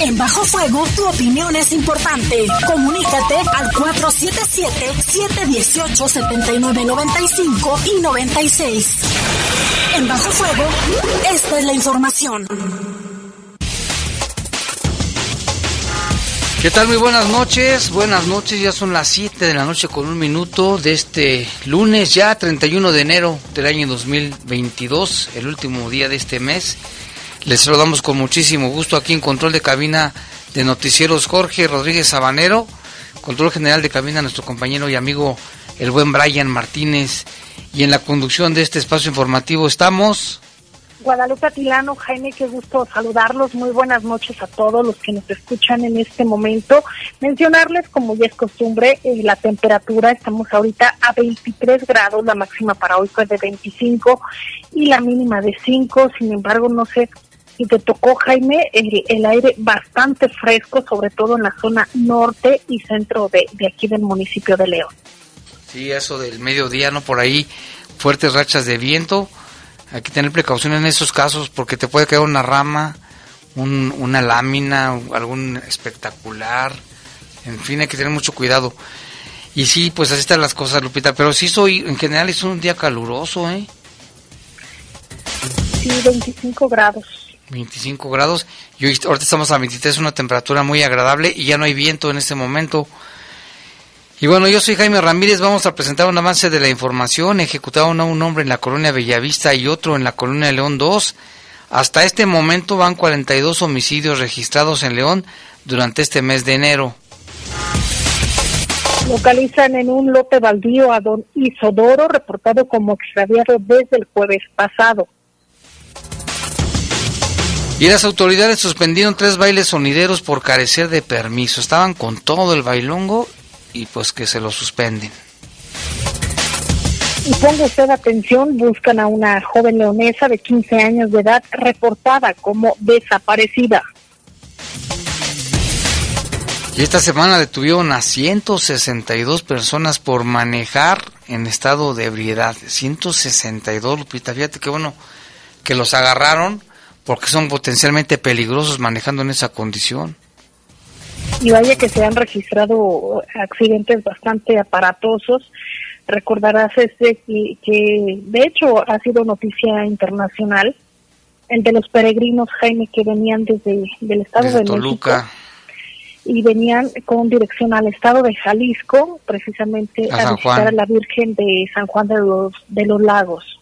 En Bajo Fuego, tu opinión es importante. Comunícate al 477-718-7995 y 96. En Bajo Fuego, esta es la información. ¿Qué tal? Muy buenas noches. Buenas noches, ya son las 7 de la noche con un minuto de este lunes, ya 31 de enero del año 2022, el último día de este mes. Les saludamos con muchísimo gusto aquí en Control de Cabina de Noticieros Jorge Rodríguez Sabanero, Control General de Cabina nuestro compañero y amigo el buen Brian Martínez y en la conducción de este espacio informativo estamos... Guadalupe Atilano, Jaime, qué gusto saludarlos. Muy buenas noches a todos los que nos escuchan en este momento. Mencionarles, como ya es costumbre, eh, la temperatura. Estamos ahorita a 23 grados, la máxima para hoy fue de 25 y la mínima de 5. Sin embargo, no sé y te tocó, Jaime, el, aire bastante fresco, sobre todo en la zona norte y centro de, aquí del municipio de León. Sí, eso del mediodía, ¿no? Por ahí, fuertes rachas de viento. Hay que tener precaución en esos casos porque te puede caer una rama, una lámina, algún espectacular. En fin, hay que tener mucho cuidado. Y sí, pues así están las cosas, Lupita. Pero sí soy, en general es un día caluroso, ¿eh? Sí, 25 grados. 25 grados y hoy, ahorita estamos a 23, una temperatura muy agradable y ya no hay viento en este momento. Y bueno, yo soy Jaime Ramírez, vamos a presentar un avance de la información. Ejecutaron a un hombre en la colonia Bellavista y otro en la colonia León 2. Hasta este momento van 42 homicidios registrados en León durante este mes de enero. Localizan en un lote baldío a don Isodoro, reportado como extraviado desde el jueves pasado. Y las autoridades suspendieron tres bailes sonideros por carecer de permiso. Estaban con todo el bailongo y pues que se lo suspenden. Y ponga usted atención, buscan a una joven leonesa de 15 años de edad reportada como desaparecida. Y esta semana detuvieron a 162 personas por manejar en estado de ebriedad. 162, Lupita, fíjate qué bueno que los agarraron porque son potencialmente peligrosos manejando en esa condición. Y vaya que se han registrado accidentes bastante aparatosos. Recordarás este que, de hecho ha sido noticia internacional, el de los peregrinos Jaime que venían desde el estado de Toluca. y venían con dirección al estado de Jalisco, precisamente a, visitar a la Virgen de San Juan de los, de los Lagos.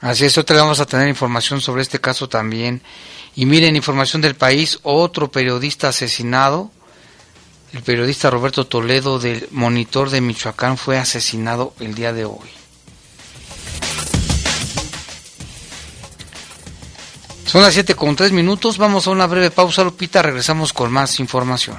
Así es, otra vamos a tener información sobre este caso también. Y miren, información del país, otro periodista asesinado, el periodista Roberto Toledo del Monitor de Michoacán fue asesinado el día de hoy. Son las 7 con 3 minutos, vamos a una breve pausa, Lupita, regresamos con más información.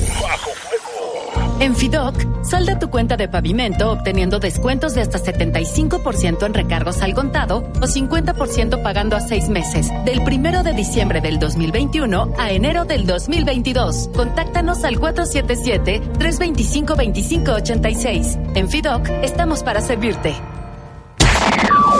En Fidoc, salda tu cuenta de pavimento obteniendo descuentos de hasta 75% en recargos al contado o 50% pagando a seis meses, del primero de diciembre del 2021 a enero del 2022. Contáctanos al 477-325-2586. En Fidoc, estamos para servirte.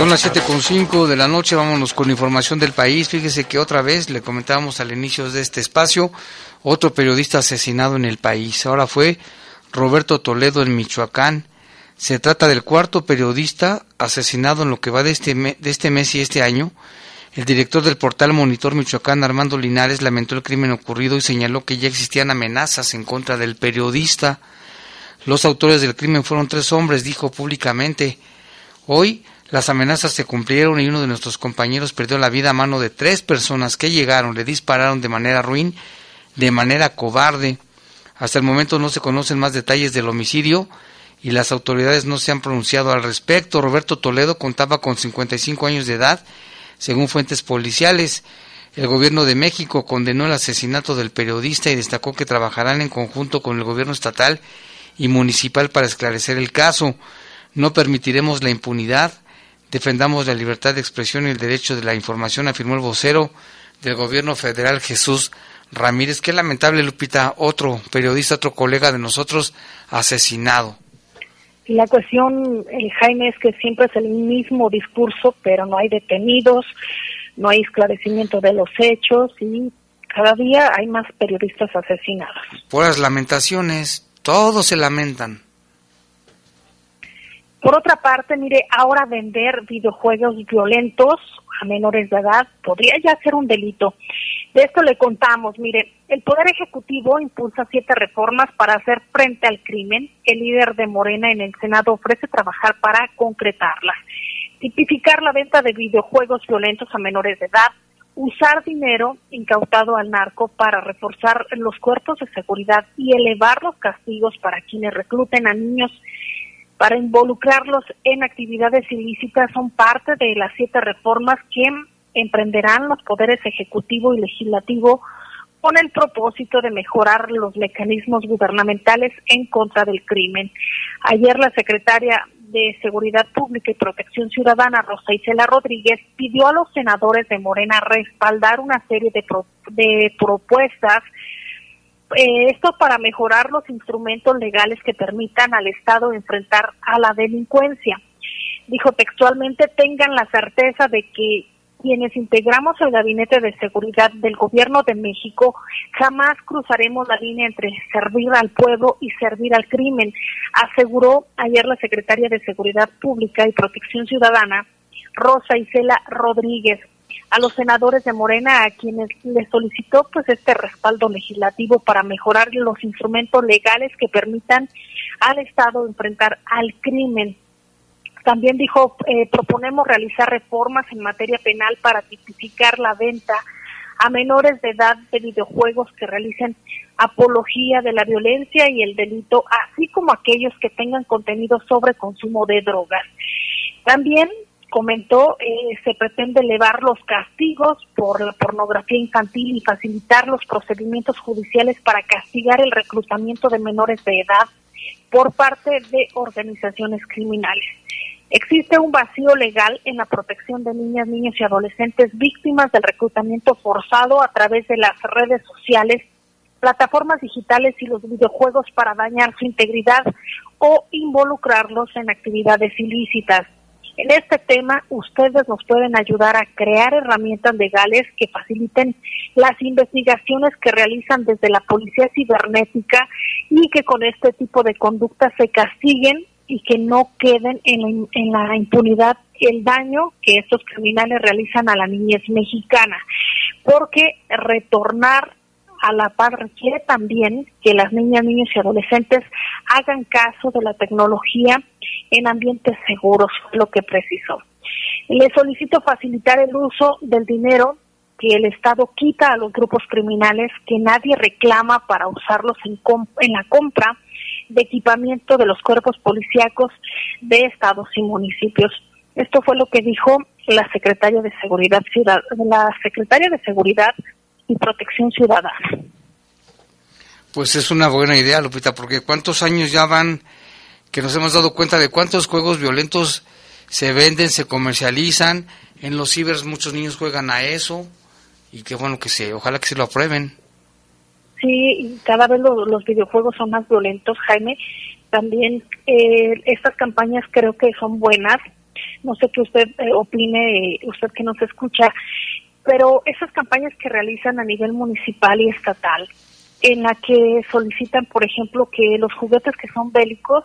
Son las 7.5 de la noche, vámonos con información del país. Fíjese que otra vez, le comentábamos al inicio de este espacio, otro periodista asesinado en el país. Ahora fue Roberto Toledo en Michoacán. Se trata del cuarto periodista asesinado en lo que va de este, de este mes y este año el director del portal Monitor Michoacán, Armando Linares, lamentó el crimen ocurrido y señaló que ya existían amenazas en contra del periodista. Los autores del crimen fueron tres hombres, dijo públicamente. Hoy las amenazas se cumplieron y uno de nuestros compañeros perdió la vida a mano de tres personas que llegaron, le dispararon de manera ruin, de manera cobarde. Hasta el momento no se conocen más detalles del homicidio y las autoridades no se han pronunciado al respecto. Roberto Toledo contaba con 55 años de edad según fuentes policiales, el gobierno de México condenó el asesinato del periodista y destacó que trabajarán en conjunto con el gobierno estatal y municipal para esclarecer el caso. No permitiremos la impunidad, defendamos la libertad de expresión y el derecho de la información, afirmó el vocero del gobierno federal Jesús Ramírez. Qué lamentable, Lupita, otro periodista, otro colega de nosotros asesinado. La cuestión, eh, Jaime, es que siempre es el mismo discurso, pero no hay detenidos, no hay esclarecimiento de los hechos y cada día hay más periodistas asesinados. las lamentaciones, todos se lamentan. Por otra parte, mire, ahora vender videojuegos violentos a menores de edad podría ya ser un delito. De esto le contamos, mire, el Poder Ejecutivo impulsa siete reformas para hacer frente al crimen. El líder de Morena en el Senado ofrece trabajar para concretarlas. Tipificar la venta de videojuegos violentos a menores de edad, usar dinero incautado al narco para reforzar los cuerpos de seguridad y elevar los castigos para quienes recluten a niños para involucrarlos en actividades ilícitas son parte de las siete reformas que emprenderán los poderes ejecutivo y legislativo con el propósito de mejorar los mecanismos gubernamentales en contra del crimen. Ayer la secretaria de Seguridad Pública y Protección Ciudadana, Rosa Isela Rodríguez, pidió a los senadores de Morena respaldar una serie de, de propuestas, eh, esto para mejorar los instrumentos legales que permitan al Estado enfrentar a la delincuencia. Dijo textualmente, tengan la certeza de que quienes integramos el Gabinete de Seguridad del Gobierno de México jamás cruzaremos la línea entre servir al pueblo y servir al crimen, aseguró ayer la secretaria de Seguridad Pública y Protección Ciudadana, Rosa Isela Rodríguez, a los senadores de Morena a quienes les solicitó pues este respaldo legislativo para mejorar los instrumentos legales que permitan al Estado enfrentar al crimen también dijo, eh, proponemos realizar reformas en materia penal para tipificar la venta a menores de edad de videojuegos que realicen apología de la violencia y el delito, así como aquellos que tengan contenido sobre consumo de drogas. También comentó, eh, se pretende elevar los castigos por la pornografía infantil y facilitar los procedimientos judiciales para castigar el reclutamiento de menores de edad por parte de organizaciones criminales. Existe un vacío legal en la protección de niñas, niños y adolescentes víctimas del reclutamiento forzado a través de las redes sociales, plataformas digitales y los videojuegos para dañar su integridad o involucrarlos en actividades ilícitas. En este tema, ustedes nos pueden ayudar a crear herramientas legales que faciliten las investigaciones que realizan desde la Policía Cibernética y que con este tipo de conductas se castiguen y que no queden en la, impunidad el daño que estos criminales realizan a la niñez mexicana, porque retornar a la paz requiere también que las niñas, niños y adolescentes hagan caso de la tecnología en ambientes seguros, lo que precisó. Le solicito facilitar el uso del dinero que el Estado quita a los grupos criminales que nadie reclama para usarlos en, en la compra de equipamiento de los cuerpos policíacos de estados y municipios. Esto fue lo que dijo la secretaria de Seguridad Ciudad, la secretaria de Seguridad y Protección Ciudadana. Pues es una buena idea, Lupita, porque cuántos años ya van que nos hemos dado cuenta de cuántos juegos violentos se venden, se comercializan, en los cibers muchos niños juegan a eso y qué bueno que se, ojalá que se lo aprueben. Sí, y cada vez los videojuegos son más violentos, Jaime. También eh, estas campañas creo que son buenas. No sé qué usted eh, opine, usted que nos escucha, pero esas campañas que realizan a nivel municipal y estatal, en la que solicitan, por ejemplo, que los juguetes que son bélicos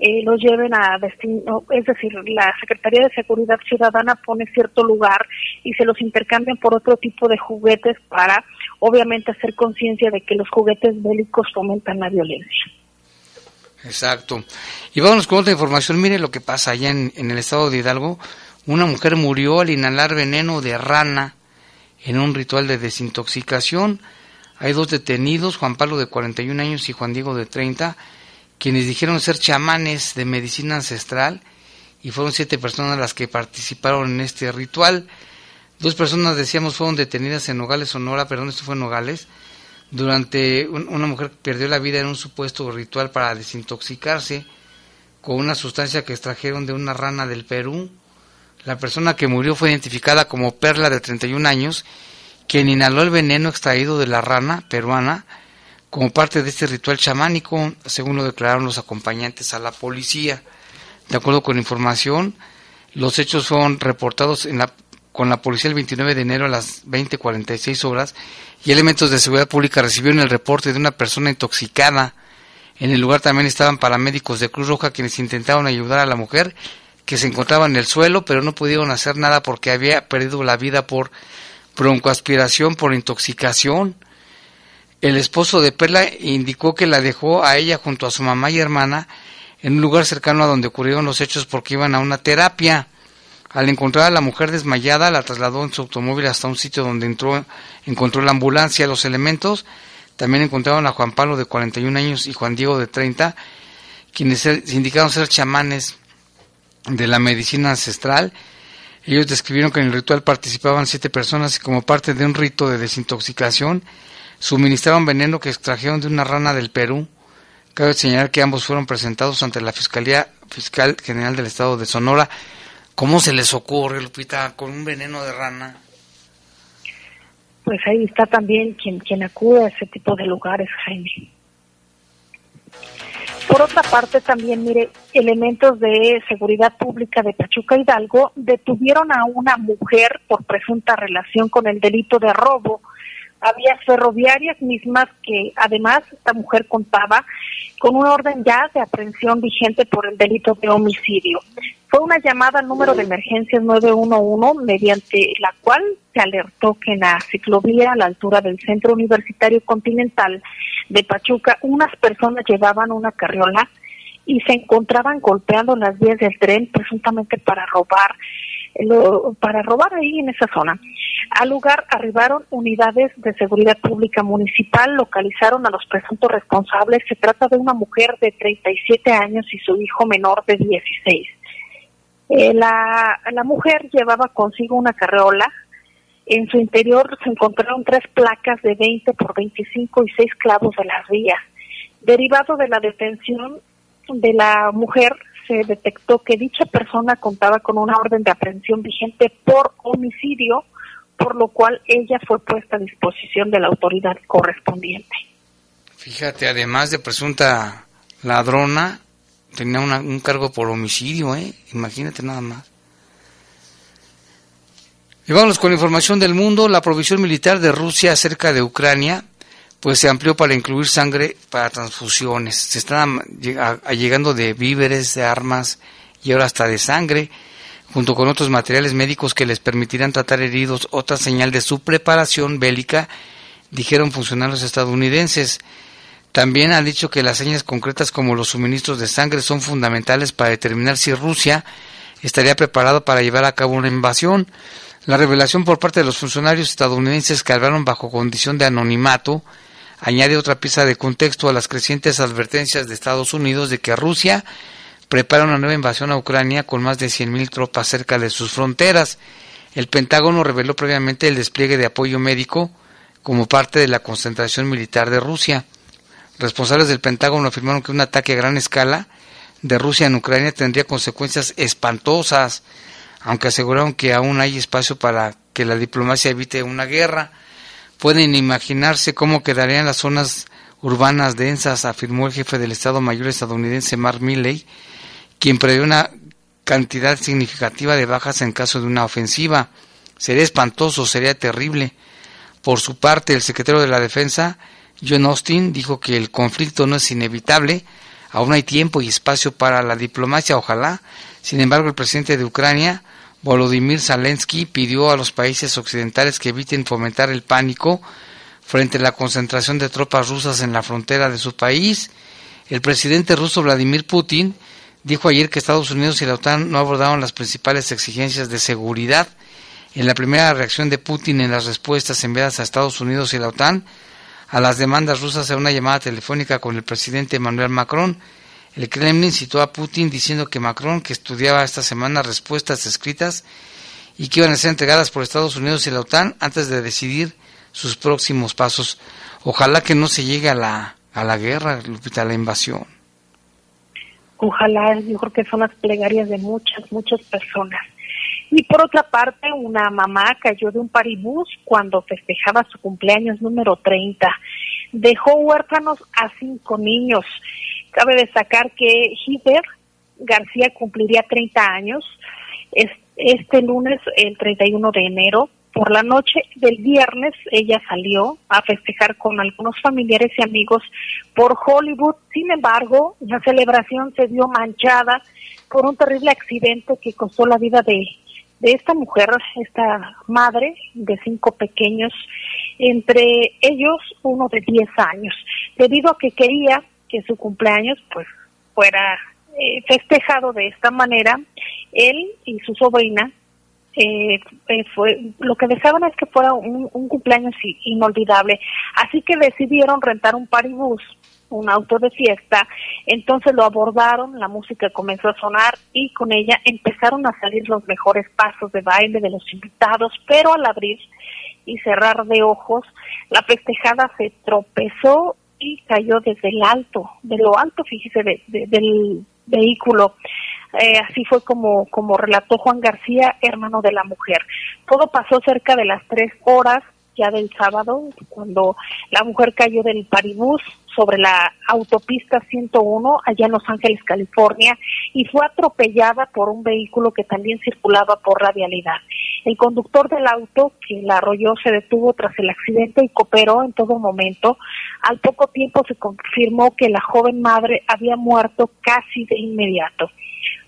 eh, los lleven a destino, es decir, la Secretaría de Seguridad Ciudadana pone cierto lugar y se los intercambian por otro tipo de juguetes para, obviamente, hacer conciencia de que los juguetes bélicos fomentan la violencia. Exacto. Y vámonos con otra información. Mire lo que pasa allá en, en el estado de Hidalgo. Una mujer murió al inhalar veneno de rana en un ritual de desintoxicación. Hay dos detenidos, Juan Pablo de 41 años y Juan Diego de 30 quienes dijeron ser chamanes de medicina ancestral y fueron siete personas las que participaron en este ritual. Dos personas, decíamos, fueron detenidas en Nogales, Sonora, perdón, esto fue en Nogales, durante una mujer perdió la vida en un supuesto ritual para desintoxicarse con una sustancia que extrajeron de una rana del Perú. La persona que murió fue identificada como Perla de 31 años, quien inhaló el veneno extraído de la rana peruana como parte de este ritual chamánico, según lo declararon los acompañantes a la policía. De acuerdo con información, los hechos fueron reportados en la, con la policía el 29 de enero a las 20:46 horas y elementos de seguridad pública recibieron el reporte de una persona intoxicada. En el lugar también estaban paramédicos de Cruz Roja quienes intentaron ayudar a la mujer que se encontraba en el suelo, pero no pudieron hacer nada porque había perdido la vida por broncoaspiración, por intoxicación. El esposo de Perla indicó que la dejó a ella junto a su mamá y hermana en un lugar cercano a donde ocurrieron los hechos porque iban a una terapia. Al encontrar a la mujer desmayada, la trasladó en su automóvil hasta un sitio donde entró, encontró la ambulancia. Los elementos también encontraron a Juan Pablo de 41 años y Juan Diego de 30, quienes se indicaron ser chamanes de la medicina ancestral. Ellos describieron que en el ritual participaban siete personas y como parte de un rito de desintoxicación, suministraron veneno que extrajeron de una rana del Perú. Cabe señalar que ambos fueron presentados ante la Fiscalía Fiscal General del Estado de Sonora. ¿Cómo se les ocurre, Lupita, con un veneno de rana? Pues ahí está también quien, quien acude a ese tipo de lugares, Jaime. Por otra parte, también, mire, elementos de seguridad pública de Pachuca Hidalgo detuvieron a una mujer por presunta relación con el delito de robo había ferroviarias mismas que además esta mujer contaba con una orden ya de aprehensión vigente por el delito de homicidio. Fue una llamada al número de emergencias 911 mediante la cual se alertó que en la ciclovía a la altura del Centro Universitario Continental de Pachuca unas personas llevaban una carriola y se encontraban golpeando las vías del tren presuntamente para robar para robar ahí en esa zona. Al lugar arribaron unidades de seguridad pública municipal, localizaron a los presuntos responsables. Se trata de una mujer de 37 años y su hijo menor de 16. Eh, la, la mujer llevaba consigo una carreola. En su interior se encontraron tres placas de 20 por 25 y seis clavos de las vías. Derivado de la detención de la mujer, se detectó que dicha persona contaba con una orden de aprehensión vigente por homicidio, por lo cual ella fue puesta a disposición de la autoridad correspondiente. Fíjate, además de presunta ladrona, tenía un cargo por homicidio, ¿eh? Imagínate nada más. Y vamos con información del mundo. La provisión militar de Rusia cerca de Ucrania pues se amplió para incluir sangre para transfusiones. Se están llegando de víveres, de armas y ahora hasta de sangre, junto con otros materiales médicos que les permitirán tratar heridos, otra señal de su preparación bélica, dijeron funcionarios estadounidenses. También han dicho que las señas concretas como los suministros de sangre son fundamentales para determinar si Rusia estaría preparado para llevar a cabo una invasión. La revelación por parte de los funcionarios estadounidenses que hablaron bajo condición de anonimato añade otra pieza de contexto a las crecientes advertencias de Estados Unidos de que Rusia prepara una nueva invasión a Ucrania con más de 100.000 tropas cerca de sus fronteras. El Pentágono reveló previamente el despliegue de apoyo médico como parte de la concentración militar de Rusia. Responsables del Pentágono afirmaron que un ataque a gran escala de Rusia en Ucrania tendría consecuencias espantosas, aunque aseguraron que aún hay espacio para que la diplomacia evite una guerra. Pueden imaginarse cómo quedarían las zonas urbanas densas, afirmó el jefe del Estado Mayor estadounidense Mark Milley, quien prevé una cantidad significativa de bajas en caso de una ofensiva. Sería espantoso, sería terrible. Por su parte, el secretario de la Defensa, John Austin, dijo que el conflicto no es inevitable, aún hay tiempo y espacio para la diplomacia, ojalá. Sin embargo, el presidente de Ucrania, Volodymyr Zelensky, pidió a los países occidentales que eviten fomentar el pánico frente a la concentración de tropas rusas en la frontera de su país. El presidente ruso Vladimir Putin dijo ayer que Estados Unidos y la OTAN no abordaron las principales exigencias de seguridad. En la primera reacción de Putin en las respuestas enviadas a Estados Unidos y la OTAN a las demandas rusas en una llamada telefónica con el presidente Emmanuel Macron, el Kremlin citó a Putin diciendo que Macron, que estudiaba esta semana respuestas escritas y que iban a ser entregadas por Estados Unidos y la OTAN antes de decidir sus próximos pasos. Ojalá que no se llegue a la, a la guerra, a la invasión. Ojalá, yo creo que son las plegarias de muchas, muchas personas. Y por otra parte, una mamá cayó de un paribús cuando festejaba su cumpleaños número 30. Dejó huérfanos a cinco niños. Cabe destacar que Hider García cumpliría 30 años este lunes, el 31 de enero. Por la noche del viernes ella salió a festejar con algunos familiares y amigos por Hollywood. Sin embargo, la celebración se vio manchada por un terrible accidente que costó la vida de, de esta mujer, esta madre de cinco pequeños, entre ellos uno de 10 años, debido a que quería que su cumpleaños pues fuera eh, festejado de esta manera, él y su sobrina eh, eh, fue lo que deseaban es que fuera un, un, cumpleaños inolvidable, así que decidieron rentar un paribús, un auto de fiesta, entonces lo abordaron, la música comenzó a sonar y con ella empezaron a salir los mejores pasos de baile de los invitados, pero al abrir y cerrar de ojos, la festejada se tropezó y cayó desde el alto, de lo alto, fíjese, del vehículo. Eh, así fue como, como relató Juan García, hermano de la mujer. Todo pasó cerca de las tres horas ya del sábado, cuando la mujer cayó del paribús sobre la autopista 101 allá en Los Ángeles, California, y fue atropellada por un vehículo que también circulaba por la vialidad. El conductor del auto que la arrolló se detuvo tras el accidente y cooperó en todo momento. Al poco tiempo se confirmó que la joven madre había muerto casi de inmediato.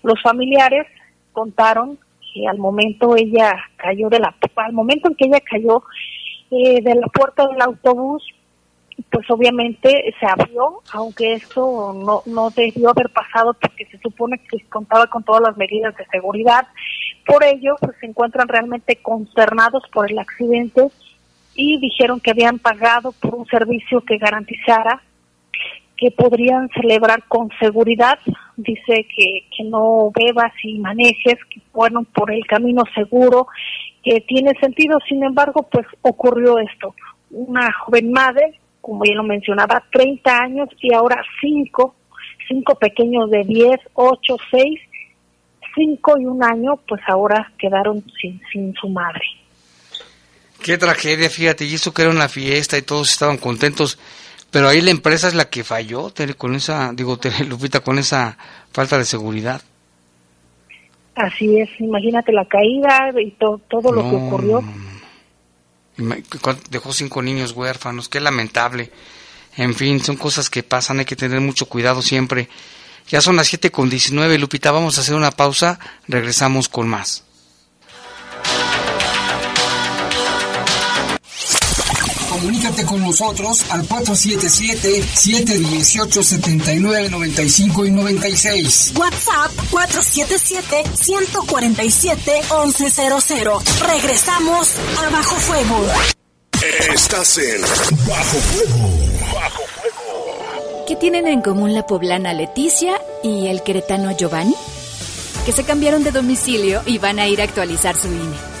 Los familiares contaron que al momento ella cayó de la al momento en que ella cayó eh, de la puerta del autobús pues obviamente se abrió, aunque eso no, no debió haber pasado porque se supone que contaba con todas las medidas de seguridad. Por ello, pues se encuentran realmente consternados por el accidente y dijeron que habían pagado por un servicio que garantizara que podrían celebrar con seguridad. Dice que, que no bebas y manejes, que fueron por el camino seguro, que tiene sentido. Sin embargo, pues ocurrió esto. Una joven madre como ya lo mencionaba, 30 años y ahora 5, 5 pequeños de 10, 8, 6, 5 y un año, pues ahora quedaron sin, sin su madre. Qué tragedia, fíjate, y eso que era una fiesta y todos estaban contentos, pero ahí la empresa es la que falló, con esa, digo, Lupita, con esa falta de seguridad. Así es, imagínate la caída y todo lo que ocurrió. Dejó cinco niños huérfanos, qué lamentable. En fin, son cosas que pasan, hay que tener mucho cuidado siempre. Ya son las 7 con 19, Lupita, vamos a hacer una pausa, regresamos con más. Comunícate con nosotros al 477-718-7995 y 96. WhatsApp 477-147-1100. Regresamos a Bajo Fuego. Estás en Bajo Fuego. Bajo Fuego. ¿Qué tienen en común la poblana Leticia y el queretano Giovanni? Que se cambiaron de domicilio y van a ir a actualizar su INE.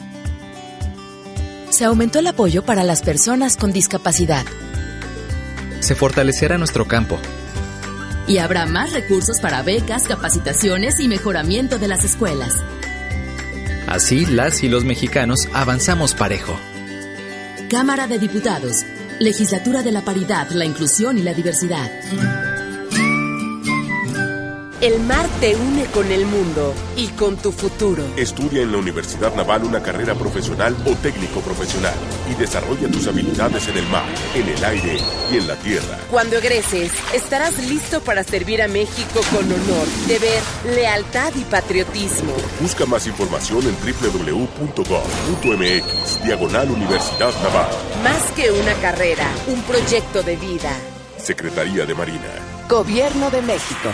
se aumentó el apoyo para las personas con discapacidad. Se fortalecerá nuestro campo. Y habrá más recursos para becas, capacitaciones y mejoramiento de las escuelas. Así, las y los mexicanos avanzamos parejo. Cámara de Diputados, Legislatura de la Paridad, la Inclusión y la Diversidad. El mar te une con el mundo y con tu futuro. Estudia en la Universidad Naval una carrera profesional o técnico profesional y desarrolla tus habilidades en el mar, en el aire y en la tierra. Cuando egreses, estarás listo para servir a México con honor, deber, lealtad y patriotismo. Busca más información en www.gov.mx, diagonal Universidad Naval. Más que una carrera, un proyecto de vida. Secretaría de Marina. Gobierno de México.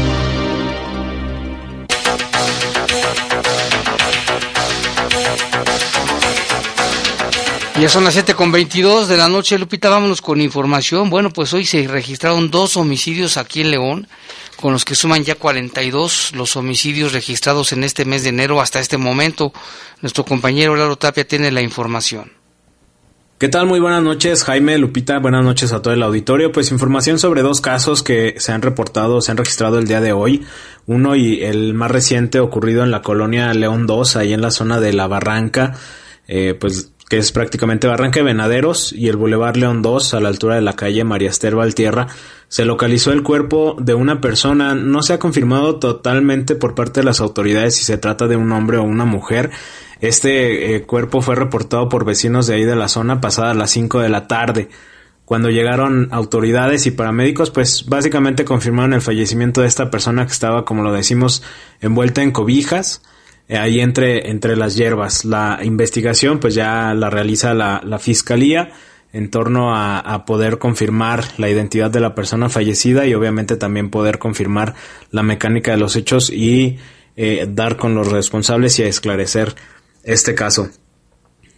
Ya son las 7 con 22 de la noche, Lupita, vámonos con información. Bueno, pues hoy se registraron dos homicidios aquí en León, con los que suman ya 42 los homicidios registrados en este mes de enero hasta este momento. Nuestro compañero Laro Tapia tiene la información. ¿Qué tal? Muy buenas noches, Jaime, Lupita, buenas noches a todo el auditorio. Pues información sobre dos casos que se han reportado, se han registrado el día de hoy. Uno y el más reciente ocurrido en la colonia León 2, ahí en la zona de La Barranca. Eh, pues que es prácticamente Barranca de Venaderos y el Boulevard León 2 a la altura de la calle María Esther Valtierra, se localizó el cuerpo de una persona. No se ha confirmado totalmente por parte de las autoridades si se trata de un hombre o una mujer. Este eh, cuerpo fue reportado por vecinos de ahí de la zona pasada las 5 de la tarde. Cuando llegaron autoridades y paramédicos, pues básicamente confirmaron el fallecimiento de esta persona que estaba, como lo decimos, envuelta en cobijas ahí entre, entre las hierbas. La investigación pues ya la realiza la, la fiscalía en torno a, a, poder confirmar la identidad de la persona fallecida y obviamente también poder confirmar la mecánica de los hechos y eh, dar con los responsables y a esclarecer este caso.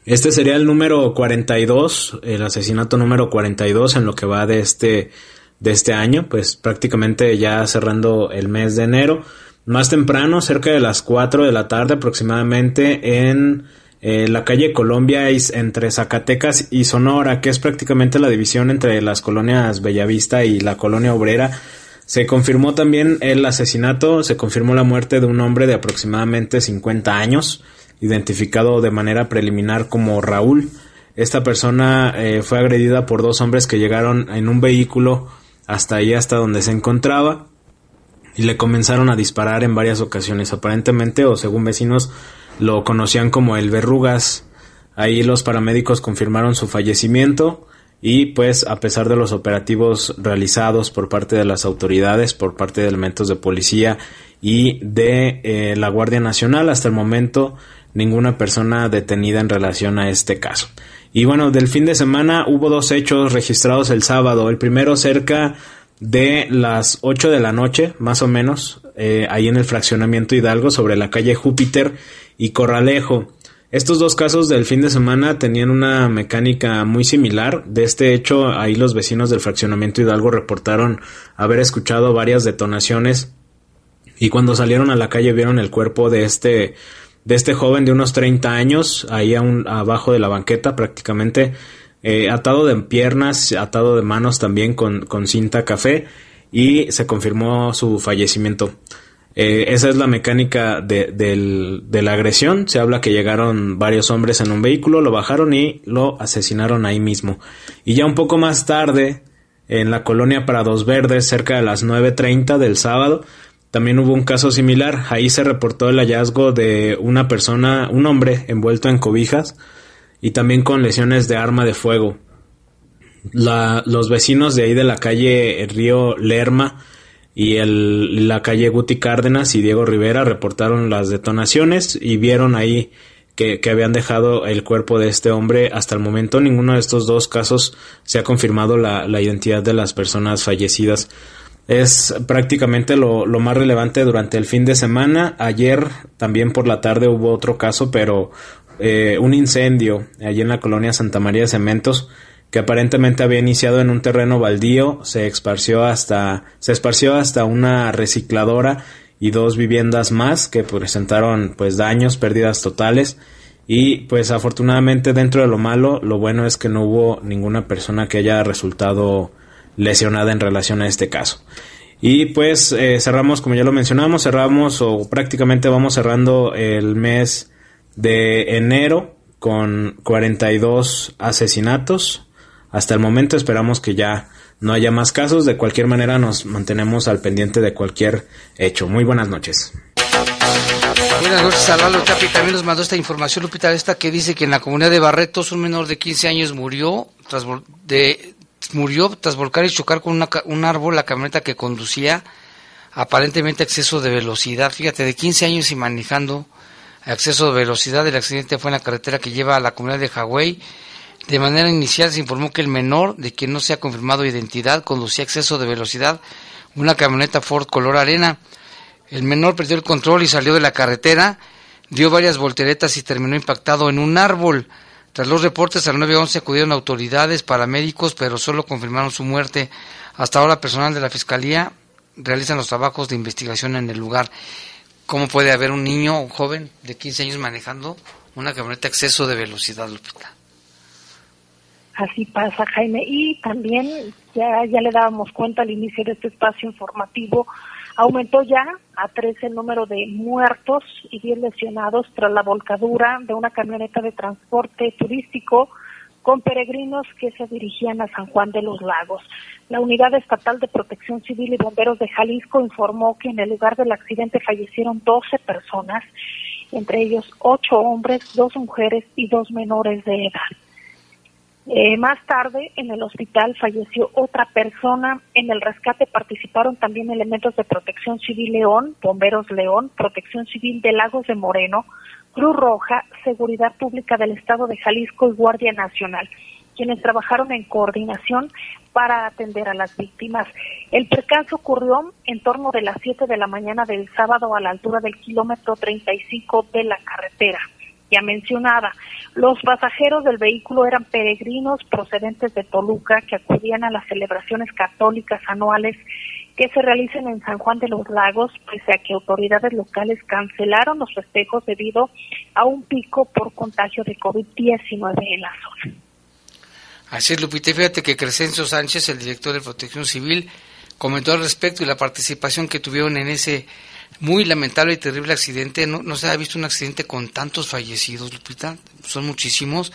Este sería el número 42, el asesinato número 42 en lo que va de este, de este año, pues prácticamente ya cerrando el mes de enero. Más temprano, cerca de las 4 de la tarde aproximadamente, en eh, la calle Colombia entre Zacatecas y Sonora, que es prácticamente la división entre las colonias Bellavista y la colonia obrera, se confirmó también el asesinato, se confirmó la muerte de un hombre de aproximadamente 50 años, identificado de manera preliminar como Raúl. Esta persona eh, fue agredida por dos hombres que llegaron en un vehículo hasta ahí, hasta donde se encontraba y le comenzaron a disparar en varias ocasiones. Aparentemente, o según vecinos, lo conocían como el Verrugas. Ahí los paramédicos confirmaron su fallecimiento y pues a pesar de los operativos realizados por parte de las autoridades, por parte de elementos de policía y de eh, la Guardia Nacional, hasta el momento ninguna persona detenida en relación a este caso. Y bueno, del fin de semana hubo dos hechos registrados el sábado. El primero cerca de las 8 de la noche, más o menos, eh, ahí en el fraccionamiento Hidalgo, sobre la calle Júpiter y Corralejo. Estos dos casos del fin de semana tenían una mecánica muy similar. De este hecho, ahí los vecinos del fraccionamiento Hidalgo reportaron haber escuchado varias detonaciones y cuando salieron a la calle vieron el cuerpo de este de este joven de unos 30 años ahí abajo de la banqueta prácticamente eh, atado de piernas, atado de manos también con, con cinta café y se confirmó su fallecimiento. Eh, esa es la mecánica de, de, la agresión. Se habla que llegaron varios hombres en un vehículo, lo bajaron y lo asesinaron ahí mismo. Y ya un poco más tarde, en la colonia Prados Verdes, cerca de las 9.30 del sábado, también hubo un caso similar. Ahí se reportó el hallazgo de una persona, un hombre envuelto en cobijas y también con lesiones de arma de fuego. los vecinos de ahí de la calle Río Lerma y el, la calle Guti Cárdenas y Diego Rivera reportaron las detonaciones y vieron ahí que, habían dejado el cuerpo de este hombre. Hasta el momento ninguno de estos dos casos se ha confirmado la, la identidad de las personas fallecidas. Es prácticamente lo, lo, más relevante durante el fin de semana. Ayer también por la tarde hubo otro caso, pero eh, un incendio allí en la colonia Santa María de Cementos que aparentemente había iniciado en un terreno baldío, se esparció hasta, se esparció hasta una recicladora y dos viviendas más que presentaron pues daños, pérdidas totales y pues afortunadamente dentro de lo malo, lo bueno es que no hubo ninguna persona que haya resultado lesionada en relación a este caso. Y pues eh, cerramos, como ya lo mencionamos, cerramos o prácticamente vamos cerrando el mes de enero con 42 asesinatos, hasta el momento esperamos que ya no haya más casos. De cualquier manera nos mantenemos al pendiente de cualquier hecho. Muy buenas noches. Buenas noches, Salvador Chapi. También nos mandó esta información, Lupita, esta que dice que en la comunidad de Barretos un menor de 15 años murió tras, de, murió tras volcar y chocar con un árbol la camioneta que conducía, aparentemente a exceso de velocidad. Fíjate, de 15 años y manejando a exceso de velocidad. El accidente fue en la carretera que lleva a la comunidad de Hawái de manera inicial se informó que el menor, de quien no se ha confirmado identidad, conducía a exceso de velocidad una camioneta Ford color arena. El menor perdió el control y salió de la carretera, dio varias volteretas y terminó impactado en un árbol. Tras los reportes al 911 acudieron autoridades, paramédicos, pero solo confirmaron su muerte. Hasta ahora personal de la Fiscalía realizan los trabajos de investigación en el lugar. ¿Cómo puede haber un niño, un joven de 15 años manejando una camioneta a exceso de velocidad, Lupita? Así pasa, Jaime. Y también, ya, ya le dábamos cuenta al inicio de este espacio informativo, aumentó ya a 13 el número de muertos y 10 lesionados tras la volcadura de una camioneta de transporte turístico con peregrinos que se dirigían a San Juan de los Lagos. La Unidad Estatal de Protección Civil y Bomberos de Jalisco informó que en el lugar del accidente fallecieron 12 personas, entre ellos 8 hombres, 2 mujeres y 2 menores de edad. Eh, más tarde, en el hospital falleció otra persona. En el rescate participaron también elementos de Protección Civil León, Bomberos León, Protección Civil de Lagos de Moreno, Cruz Roja, Seguridad Pública del Estado de Jalisco y Guardia Nacional, quienes trabajaron en coordinación para atender a las víctimas. El percance ocurrió en torno de las 7 de la mañana del sábado a la altura del kilómetro 35 de la carretera ya mencionada. Los pasajeros del vehículo eran peregrinos procedentes de Toluca que acudían a las celebraciones católicas anuales que se realizan en San Juan de los Lagos, pese a que autoridades locales cancelaron los festejos debido a un pico por contagio de COVID-19 en la zona. Así es, Lupita. Fíjate que Crescencio Sánchez, el director de Protección Civil, comentó al respecto y la participación que tuvieron en ese muy lamentable y terrible accidente. No, no se ha visto un accidente con tantos fallecidos, Lupita. Son muchísimos.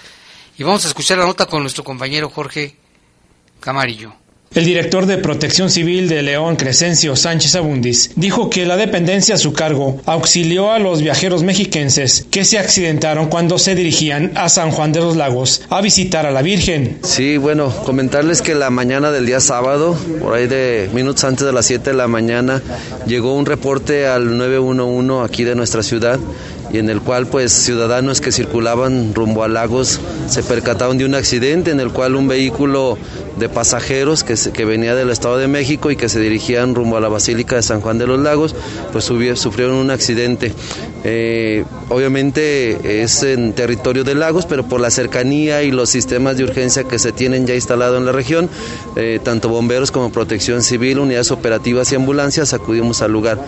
Y vamos a escuchar la nota con nuestro compañero Jorge Camarillo. El director de Protección Civil de León, Crescencio Sánchez Abundis, dijo que la dependencia a su cargo auxilió a los viajeros mexiquenses que se accidentaron cuando se dirigían a San Juan de los Lagos a visitar a la Virgen. Sí, bueno, comentarles que la mañana del día sábado, por ahí de minutos antes de las 7 de la mañana, llegó un reporte al 911 aquí de nuestra ciudad y en el cual pues ciudadanos que circulaban rumbo a Lagos se percataron de un accidente en el cual un vehículo de pasajeros que, que venía del Estado de México y que se dirigían rumbo a la Basílica de San Juan de los Lagos pues sufrieron un accidente. Eh, obviamente es en territorio de lagos, pero por la cercanía y los sistemas de urgencia que se tienen ya instalados en la región, eh, tanto bomberos como protección civil, unidades operativas y ambulancias acudimos al lugar.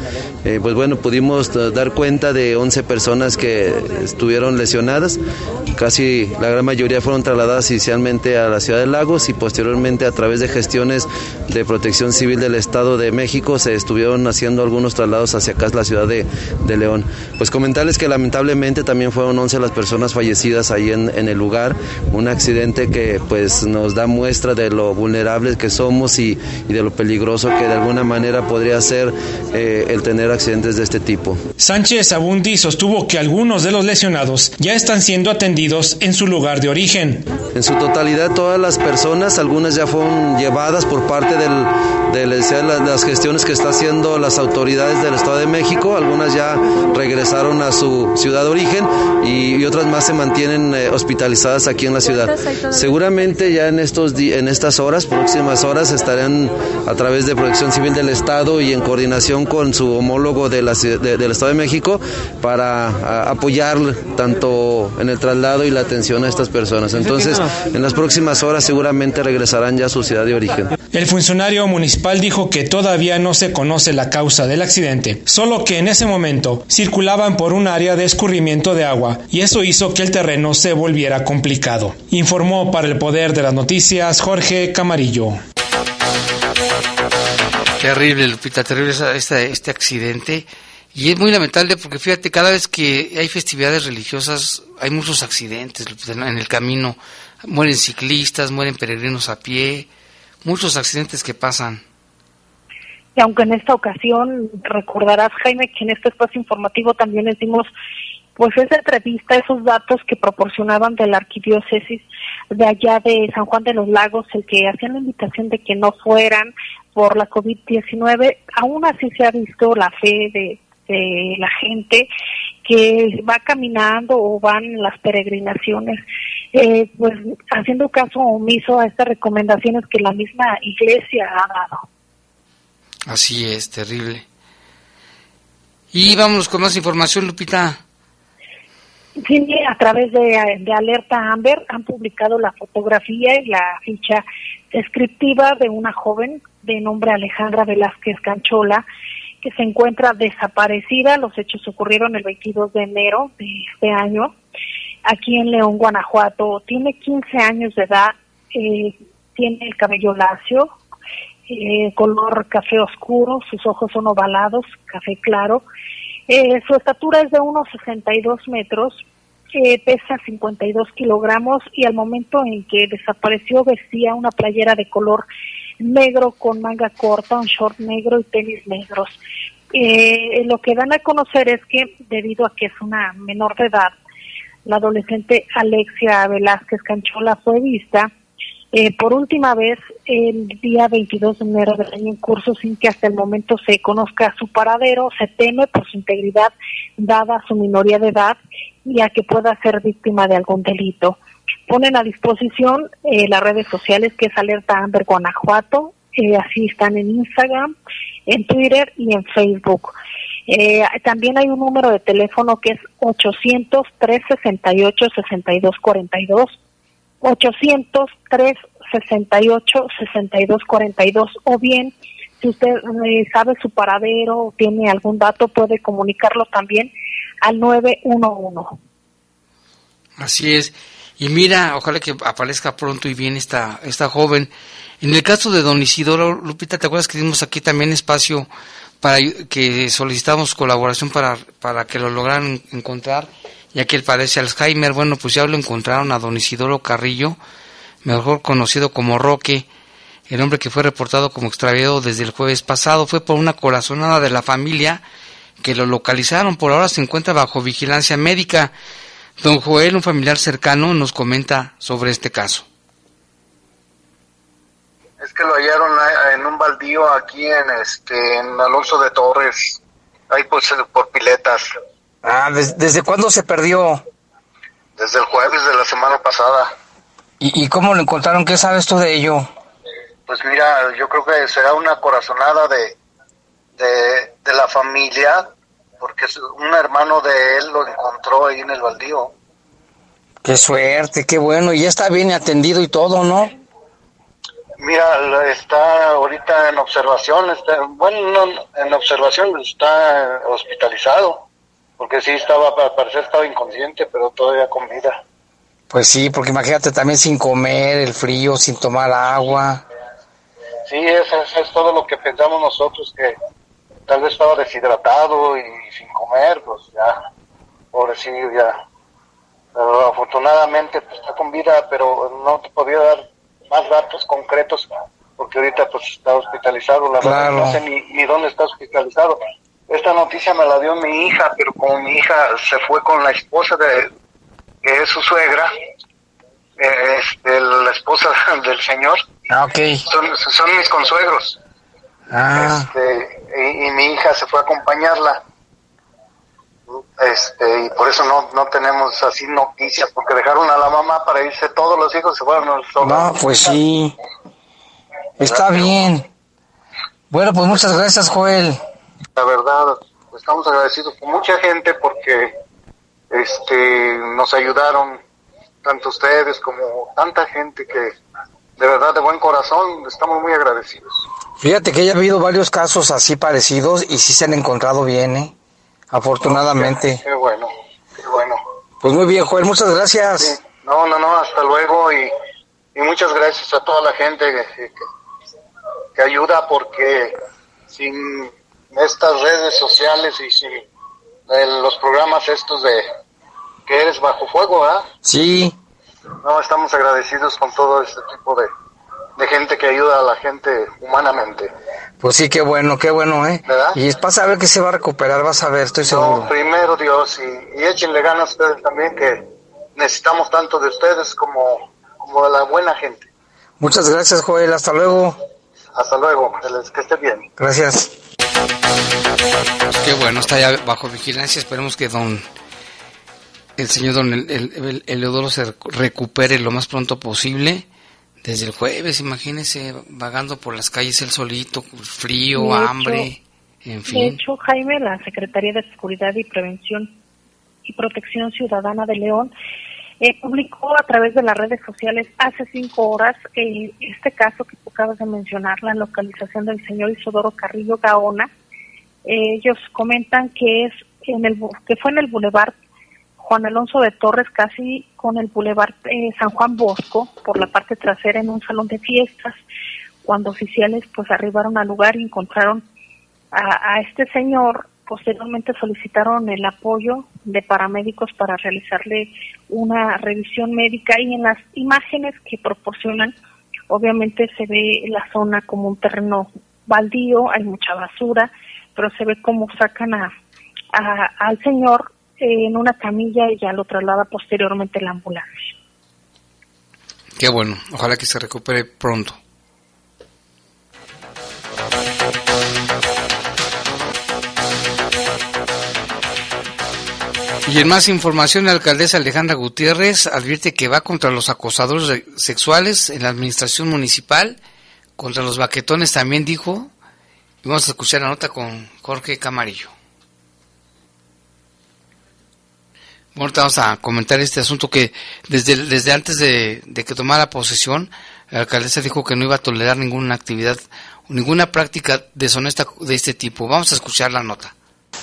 Eh, pues bueno, pudimos dar cuenta de 11 personas que estuvieron lesionadas, casi la gran mayoría fueron trasladadas inicialmente a la ciudad de Lagos y posteriormente a través de gestiones de protección civil del Estado de México se estuvieron haciendo algunos traslados hacia acá, la ciudad de, de León. Pues comentarles que lamentablemente también fueron 11 las personas fallecidas ahí en, en, el lugar, un accidente que pues nos da muestra de lo vulnerables que somos y, y de lo peligroso que de alguna manera podría ser eh, el tener accidentes de este tipo. Sánchez Abundi sostuvo que algunos de los lesionados ya están siendo atendidos en su lugar de origen. En su totalidad todas las personas, algunas ya fueron llevadas por parte del, de las gestiones que está haciendo las autoridades del Estado de México, algunas ya regresaron a su ciudad de origen y, otras más se mantienen eh, hospitalizadas aquí en la ciudad. Seguramente ya en, estos en estas horas, próximas horas, estarán a través de Protección Civil del Estado y en coordinación con su homólogo de la, del Estado de México para apoyar tanto en el traslado y la atención a estas personas. Entonces, en las próximas horas seguramente regresarán ya a su ciudad de origen. El funcionario municipal dijo que todavía no se conoce la causa del accidente, solo que en ese momento por un área de escurrimiento de agua y eso hizo que el terreno se volviera complicado. Informó para el Poder de las Noticias Jorge Camarillo. Terrible, Lupita, terrible este, este accidente. Y es muy lamentable porque fíjate, cada vez que hay festividades religiosas hay muchos accidentes en el camino. Mueren ciclistas, mueren peregrinos a pie, muchos accidentes que pasan. Y aunque en esta ocasión recordarás, Jaime, que en este espacio informativo también les dimos pues esa entrevista, esos datos que proporcionaban de la arquidiócesis de allá de San Juan de los Lagos, el que hacían la invitación de que no fueran por la COVID-19, aún así se ha visto la fe de, de la gente que va caminando o van las peregrinaciones eh, pues haciendo caso omiso a estas recomendaciones que la misma iglesia ha dado. Así es, terrible. Y vámonos con más información, Lupita. Sí, a través de, de, Alerta Amber han publicado la fotografía y la ficha descriptiva de una joven de nombre Alejandra Velázquez Canchola que se encuentra desaparecida. Los hechos ocurrieron el 22 de enero de este año aquí en León, Guanajuato. Tiene 15 años de edad, eh, tiene el cabello lacio, eh, color café oscuro, sus ojos son ovalados, café claro. Eh, su estatura es de unos 62 metros, pesa 52 kilogramos y al momento en que desapareció vestía una playera de color negro con manga corta, un short negro y tenis negros. lo que dan a conocer es que debido a que es una menor de edad, la adolescente Alexia Velázquez Canchola fue vista eh, por última vez el día 22 de enero del año en curso sin que hasta el momento se conozca su paradero, se teme por su integridad dada su minoría de edad y a que pueda ser víctima de algún delito. Ponen a disposición eh, las redes sociales que es Alerta Amber Guanajuato, eh, así están en Instagram, en Twitter y en Facebook. Eh, también hay un número de teléfono que es 800-368-6242, 800-368-6242, o bien, si usted eh, sabe su paradero o tiene algún dato, puede comunicarlo también al 911. Así es. Y mira, ojalá que aparezca pronto y bien esta, esta joven. En el caso de Don Isidoro, Lupita, ¿te acuerdas que dimos aquí también espacio para que solicitamos colaboración para, para que lo lograran encontrar, ya que él padece Alzheimer. Bueno, pues ya lo encontraron a don Isidoro Carrillo, mejor conocido como Roque, el hombre que fue reportado como extraviado desde el jueves pasado. Fue por una corazonada de la familia que lo localizaron. Por ahora se encuentra bajo vigilancia médica. Don Joel, un familiar cercano, nos comenta sobre este caso es que lo hallaron en un baldío aquí en este en Alonso de Torres, ahí pues por piletas. Ah, ¿desde, cuándo se perdió? Desde el jueves de la semana pasada. ¿Y, cómo lo encontraron? ¿Qué sabes tú de ello? Pues mira, yo creo que será una corazonada de, de, de la familia porque un hermano de él lo encontró ahí en el baldío. Qué suerte, qué bueno, y ya está bien atendido y todo, ¿no? Mira, está ahorita en observación, está, bueno, en observación está hospitalizado, porque sí estaba, al parecer estaba inconsciente, pero todavía con vida. Pues sí, porque imagínate también sin comer, el frío, sin tomar agua. Sí, eso, es todo lo que pensamos nosotros, que tal vez estaba deshidratado y sin comer, pues ya, pobrecillo ya. Pero afortunadamente pues, está con vida, pero no te podía dar más datos concretos porque ahorita pues está hospitalizado, la verdad no sé ni, ni dónde está hospitalizado. Esta noticia me la dio mi hija, pero como mi hija se fue con la esposa de, que es su suegra, eh, este, la esposa del señor. Ah, ok. Son, son mis consuegros. Ah. Este, y, y, mi hija se fue a acompañarla este y por eso no, no tenemos así noticias porque dejaron a la mamá para irse todos los hijos se fueron solos. no pues sí está bien bueno pues muchas gracias Joel la verdad estamos agradecidos con mucha gente porque este nos ayudaron tanto ustedes como tanta gente que de verdad de buen corazón estamos muy agradecidos fíjate que ya ha habido varios casos así parecidos y sí se han encontrado bien eh afortunadamente. Qué, bueno, qué bueno. Pues muy bien, Joel, muchas gracias. No, no, no, hasta luego y, y, muchas gracias a toda la gente que, que, ayuda porque sin estas redes sociales y sin los programas estos de que eres bajo fuego, ¿verdad? Sí. No, estamos agradecidos con todo este tipo de, de gente que ayuda a la gente humanamente. Pues sí, qué bueno, qué bueno, ¿eh? ¿Verdad? Y vas a ver que se va a recuperar, vas a ver, estoy seguro. No, primero Dios, y, y échenle ganas a ustedes también, que necesitamos tanto de ustedes como, como de la buena gente. Muchas gracias, Joel, hasta luego. Hasta luego, que esté bien. Gracias. Pues qué bueno, está ya bajo vigilancia, esperemos que don... El señor don el, el, Eleodoro se recupere lo más pronto posible desde el jueves, imagínese, vagando por las calles el solito, frío, de hambre, hecho, en fin. De hecho, Jaime, la Secretaría de Seguridad y Prevención y Protección Ciudadana de León eh, publicó a través de las redes sociales hace cinco horas eh, este caso que tú acabas de mencionar, la localización del señor Isodoro Carrillo Gaona. Eh, ellos comentan que es en el que fue en el Boulevard Juan Alonso de Torres, casi con el Boulevard eh, San Juan Bosco, por la parte trasera en un salón de fiestas, cuando oficiales pues arribaron al lugar y encontraron a, a este señor, posteriormente solicitaron el apoyo de paramédicos para realizarle una revisión médica y en las imágenes que proporcionan, obviamente se ve la zona como un terreno baldío, hay mucha basura, pero se ve cómo sacan a, al señor en una camilla y ya lo traslada posteriormente la ambulancia. Qué bueno, ojalá que se recupere pronto. Y en más información, la alcaldesa Alejandra Gutiérrez advierte que va contra los acosadores sexuales en la administración municipal, contra los baquetones también dijo. Y vamos a escuchar la nota con Jorge Camarillo. Bueno, vamos a comentar este asunto que desde, desde antes de, de, que tomara posesión, la alcaldesa dijo que no iba a tolerar ninguna actividad ninguna práctica deshonesta de este tipo. Vamos a escuchar la nota.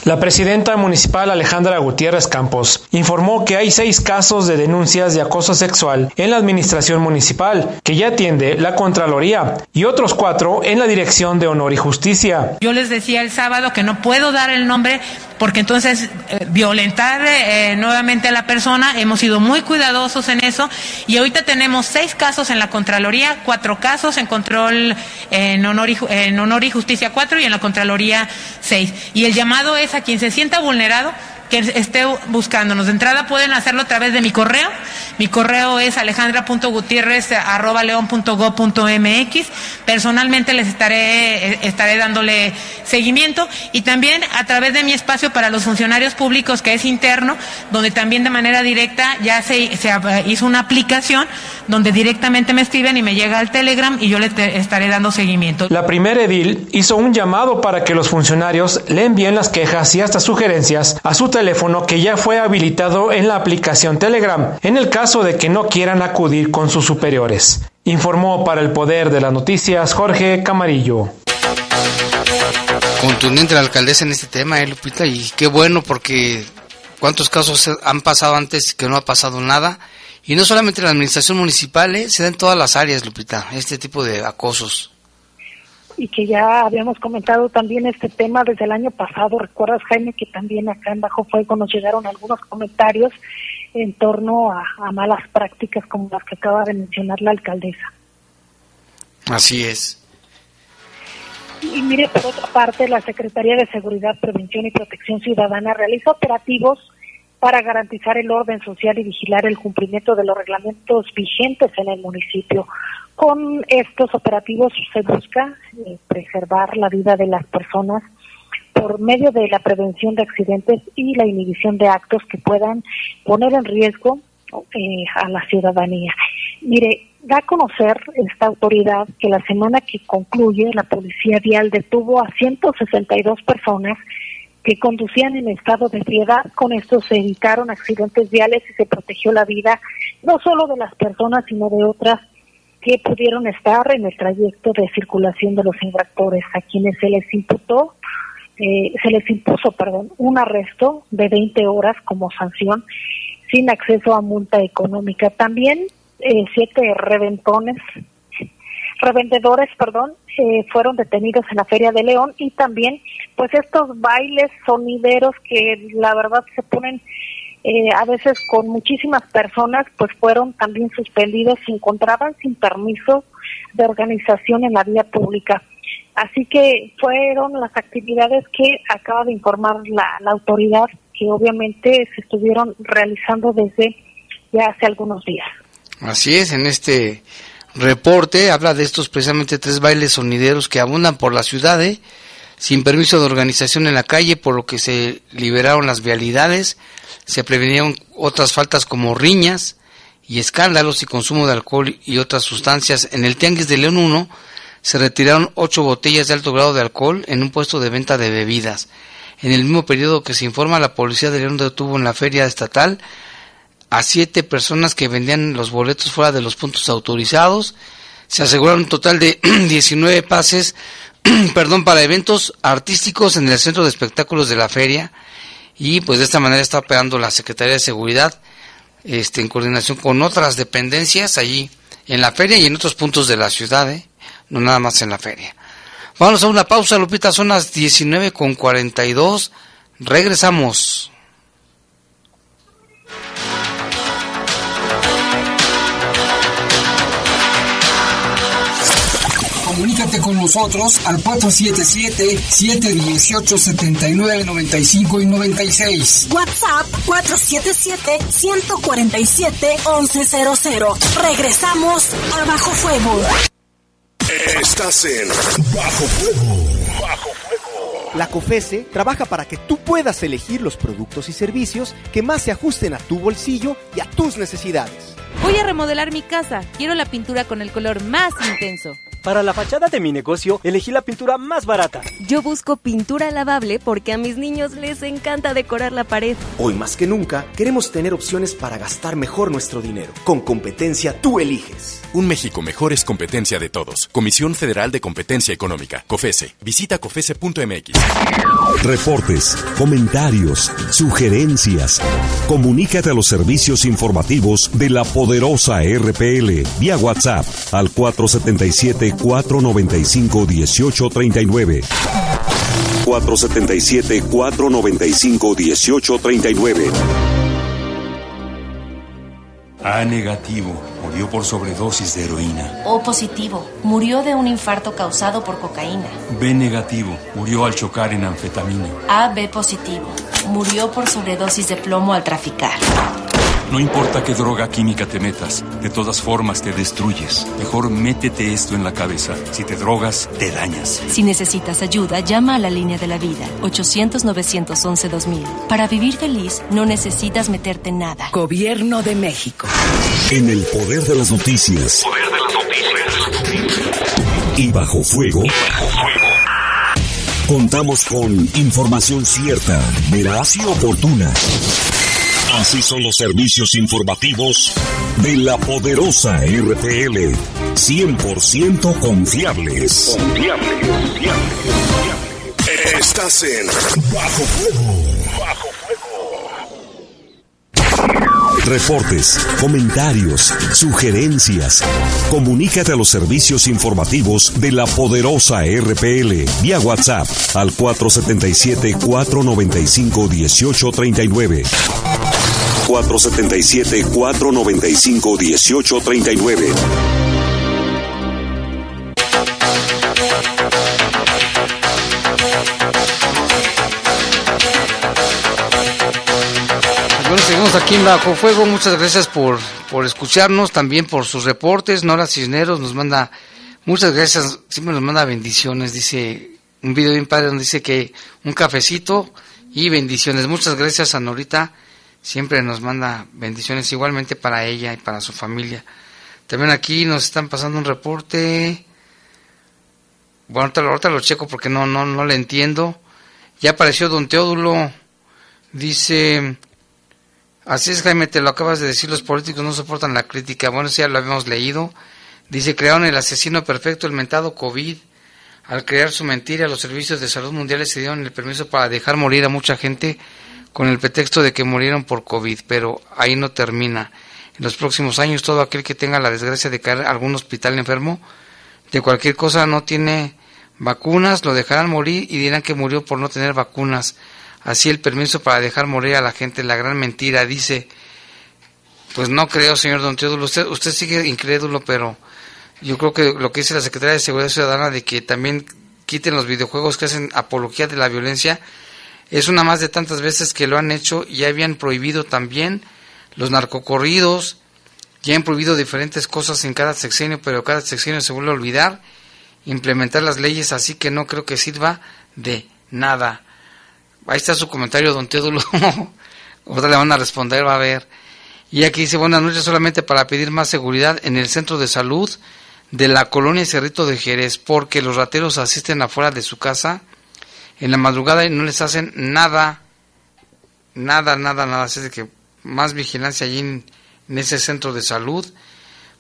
La presidenta municipal Alejandra Gutiérrez Campos informó que hay seis casos de denuncias de acoso sexual en la administración municipal, que ya atiende la Contraloría, y otros cuatro en la Dirección de Honor y Justicia. Yo les decía el sábado que no puedo dar el nombre porque entonces eh, violentar eh, nuevamente a la persona, hemos sido muy cuidadosos en eso, y ahorita tenemos seis casos en la Contraloría, cuatro casos en control en honor y, en honor y justicia cuatro y en la Contraloría seis. Y el llamado es a quien se sienta vulnerado que esté buscándonos. De entrada pueden hacerlo a través de mi correo. Mi correo es alejandra.gutierrez.león.go.mx. Personalmente les estaré, estaré dándole seguimiento y también a través de mi espacio para los funcionarios públicos que es interno, donde también de manera directa ya se, hizo una aplicación donde directamente me escriben y me llega al Telegram y yo le estaré dando seguimiento. La primera edil hizo un llamado para que los funcionarios le envíen las quejas y hasta sugerencias a su teléfono que ya fue habilitado en la aplicación Telegram, en el caso de que no quieran acudir con sus superiores. Informó para el Poder de las Noticias Jorge Camarillo. Contundente la alcaldesa en este tema, eh, Lupita, y qué bueno porque cuántos casos han pasado antes que no ha pasado nada. Y no solamente en la administración municipal, eh, se da en todas las áreas, Lupita, este tipo de acosos y que ya habíamos comentado también este tema desde el año pasado. Recuerdas, Jaime, que también acá en Bajo Fuego nos llegaron algunos comentarios en torno a, malas prácticas como las que acaba de mencionar la alcaldesa. Así es. Y mire, por otra parte, la Secretaría de Seguridad, Prevención y Protección Ciudadana realiza operativos para garantizar el orden social y vigilar el cumplimiento de los reglamentos vigentes en el municipio. Con estos operativos se busca eh, preservar la vida de las personas por medio de la prevención de accidentes y la inhibición de actos que puedan poner en riesgo eh, a la ciudadanía. Mire, da a conocer esta autoridad que la semana que concluye la Policía Vial detuvo a 162 personas que conducían en estado de ebriedad. Con esto se evitaron accidentes viales y se protegió la vida no solo de las personas, sino de otras que pudieron estar en el trayecto de circulación de los infractores, a quienes se les imputó, eh, se les impuso, perdón, un arresto de 20 horas como sanción sin acceso a multa económica. También eh, siete reventones, revendedores, perdón, eh, fueron detenidos en la Feria de León y también, pues estos bailes sonideros que la verdad se ponen eh, a veces con muchísimas personas, pues fueron también suspendidos, se encontraban sin permiso de organización en la vía pública. Así que fueron las actividades que acaba de informar la, la autoridad, que obviamente se estuvieron realizando desde ya hace algunos días. Así es, en este reporte habla de estos precisamente tres bailes sonideros que abundan por la ciudad, ¿eh? Sin permiso de organización en la calle, por lo que se liberaron las vialidades se prevenieron otras faltas como riñas y escándalos y consumo de alcohol y otras sustancias. En el Tianguis de León 1 se retiraron ocho botellas de alto grado de alcohol en un puesto de venta de bebidas. En el mismo periodo que se informa, la policía de León detuvo en la feria estatal a siete personas que vendían los boletos fuera de los puntos autorizados. Se aseguraron un total de 19 pases perdón, para eventos artísticos en el centro de espectáculos de la feria y pues de esta manera está operando la Secretaría de Seguridad este, en coordinación con otras dependencias allí en la feria y en otros puntos de la ciudad, ¿eh? no nada más en la feria. Vamos a una pausa, Lupita, son las 19 con 42. Regresamos. Comunícate con nosotros al 477-718-7995 y 96. WhatsApp 477-147-1100. Regresamos a Bajo Fuego. Estás en Bajo Fuego. Bajo Fuego. La COFESE trabaja para que tú puedas elegir los productos y servicios que más se ajusten a tu bolsillo y a tus necesidades. Voy a remodelar mi casa. Quiero la pintura con el color más intenso. Para la fachada de mi negocio, elegí la pintura más barata. Yo busco pintura lavable porque a mis niños les encanta decorar la pared. Hoy más que nunca, queremos tener opciones para gastar mejor nuestro dinero. Con competencia, tú eliges. Un México mejor es competencia de todos. Comisión Federal de Competencia Económica, COFESE. Visita COFESE.mx. Reportes, comentarios, sugerencias. Comunícate a los servicios informativos de la poderosa RPL vía WhatsApp al 477 495 1839. 477 495 1839. A negativo, murió por sobredosis de heroína. O positivo, murió de un infarto causado por cocaína. B negativo, murió al chocar en anfetamina. AB positivo, murió por sobredosis de plomo al traficar. No importa qué droga química te metas, de todas formas te destruyes. Mejor métete esto en la cabeza. Si te drogas, te dañas. Si necesitas ayuda, llama a la línea de la vida, 800-911-2000. Para vivir feliz, no necesitas meterte en nada. Gobierno de México. En el poder de las noticias. Poder de las noticias. Y bajo fuego. Contamos con información cierta, veraz y oportuna. Así son los servicios informativos de la poderosa RTL. 100% confiables. Confiables, confiables, confiables. Estás en Bajo Fuego. Bajo Reportes, comentarios, sugerencias. Comunícate a los servicios informativos de la poderosa RPL vía WhatsApp al 477-495-1839. 477-495-1839. Bueno, seguimos aquí en Bajo Fuego. Muchas gracias por, por escucharnos, también por sus reportes. Nora Cisneros nos manda, muchas gracias, siempre nos manda bendiciones. Dice, un video bien padre donde dice que un cafecito y bendiciones. Muchas gracias a Norita, siempre nos manda bendiciones igualmente para ella y para su familia. También aquí nos están pasando un reporte. Bueno, ahorita, ahorita lo checo porque no, no, no le entiendo. Ya apareció Don Teodulo. Dice, Así es, Jaime, te lo acabas de decir, los políticos no soportan la crítica. Bueno, ya lo habíamos leído. Dice, crearon el asesino perfecto, el mentado COVID. Al crear su mentira, los servicios de salud mundiales se dieron el permiso para dejar morir a mucha gente con el pretexto de que murieron por COVID, pero ahí no termina. En los próximos años, todo aquel que tenga la desgracia de caer a algún hospital enfermo de cualquier cosa no tiene vacunas, lo dejarán morir y dirán que murió por no tener vacunas. Así el permiso para dejar morir a la gente, la gran mentira, dice. Pues no creo, señor Don Teodulo, usted, usted sigue incrédulo, pero yo creo que lo que dice la Secretaría de Seguridad Ciudadana de que también quiten los videojuegos que hacen apología de la violencia, es una más de tantas veces que lo han hecho y ya habían prohibido también los narcocorridos, ya han prohibido diferentes cosas en cada sexenio, pero cada sexenio se vuelve a olvidar implementar las leyes, así que no creo que sirva de nada. Ahí está su comentario, don Teodulo. Otra le van a responder, va a ver. Y aquí dice, buenas noches, solamente para pedir más seguridad en el centro de salud de la colonia Cerrito de Jerez, porque los rateros asisten afuera de su casa en la madrugada y no les hacen nada, nada, nada, nada. Así de que más vigilancia allí en, ese centro de salud.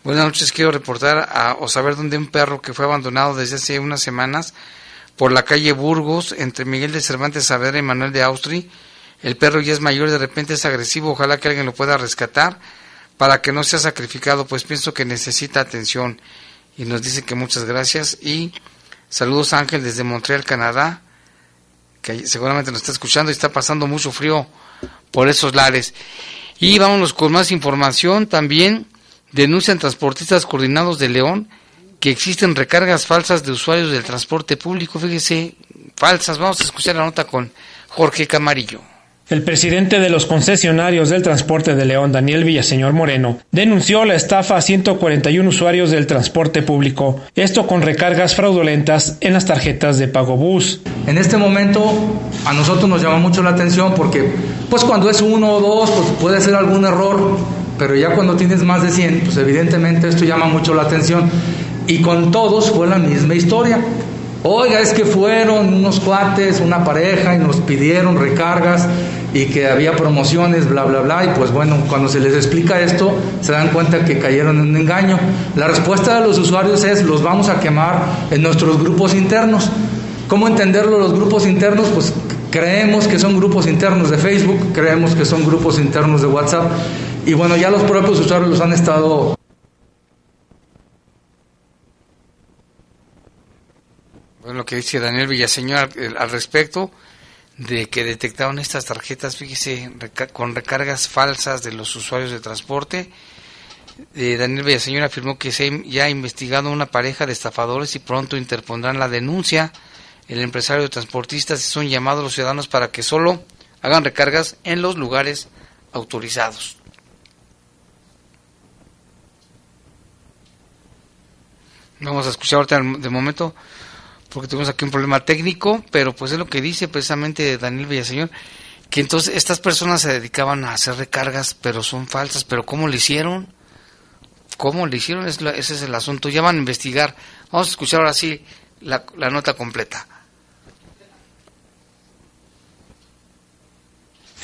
Buenas noches, quiero reportar a, o saber dónde un perro que fue abandonado desde hace unas semanas por la calle Burgos, entre Miguel de Cervantes Saavedra y Manuel de Austri. El perro ya es mayor, de repente es agresivo, ojalá que alguien lo pueda rescatar para que no sea sacrificado, pues pienso que necesita atención. Y nos dice que muchas gracias y saludos Ángel desde Montreal, Canadá, que seguramente nos está escuchando y está pasando mucho frío por esos lares. Y vámonos con más información también. Denuncian transportistas coordinados de León que existen recargas falsas de usuarios del transporte público. Fíjese, falsas. Vamos a escuchar la nota con Jorge Camarillo. El presidente de los concesionarios del transporte de León, Daniel Villaseñor Moreno, denunció la estafa a 141 usuarios del transporte público, esto con recargas fraudulentas en las tarjetas de pago bus. En este momento a nosotros nos llama mucho la atención porque pues cuando es uno o dos pues puede ser algún error, pero ya cuando tienes más de 100 pues evidentemente esto llama mucho la atención y con todos fue la misma historia. Oiga, es que fueron unos cuates, una pareja y nos pidieron recargas y que había promociones, bla, bla, bla. Y pues bueno, cuando se les explica esto, se dan cuenta que cayeron en un engaño. La respuesta de los usuarios es, los vamos a quemar en nuestros grupos internos. ¿Cómo entenderlo los grupos internos? Pues creemos que son grupos internos de Facebook, creemos que son grupos internos de WhatsApp. Y bueno, ya los propios usuarios los han estado lo que dice Daniel Villaseñor al, al respecto de que detectaron estas tarjetas, fíjese, con recargas falsas de los usuarios de transporte. Eh, Daniel Villaseñor afirmó que se ya ha investigado una pareja de estafadores y pronto interpondrán la denuncia. El empresario de transportistas hizo un llamado a los ciudadanos para que solo hagan recargas en los lugares autorizados. Vamos a escuchar ahorita de momento, porque tenemos aquí un problema técnico, pero pues es lo que dice precisamente Daniel Villaseñor, que entonces estas personas se dedicaban a hacer recargas, pero son falsas, pero ¿cómo lo hicieron? ¿Cómo lo hicieron? ese es el asunto. Ya van a investigar. Vamos a escuchar ahora sí la nota completa.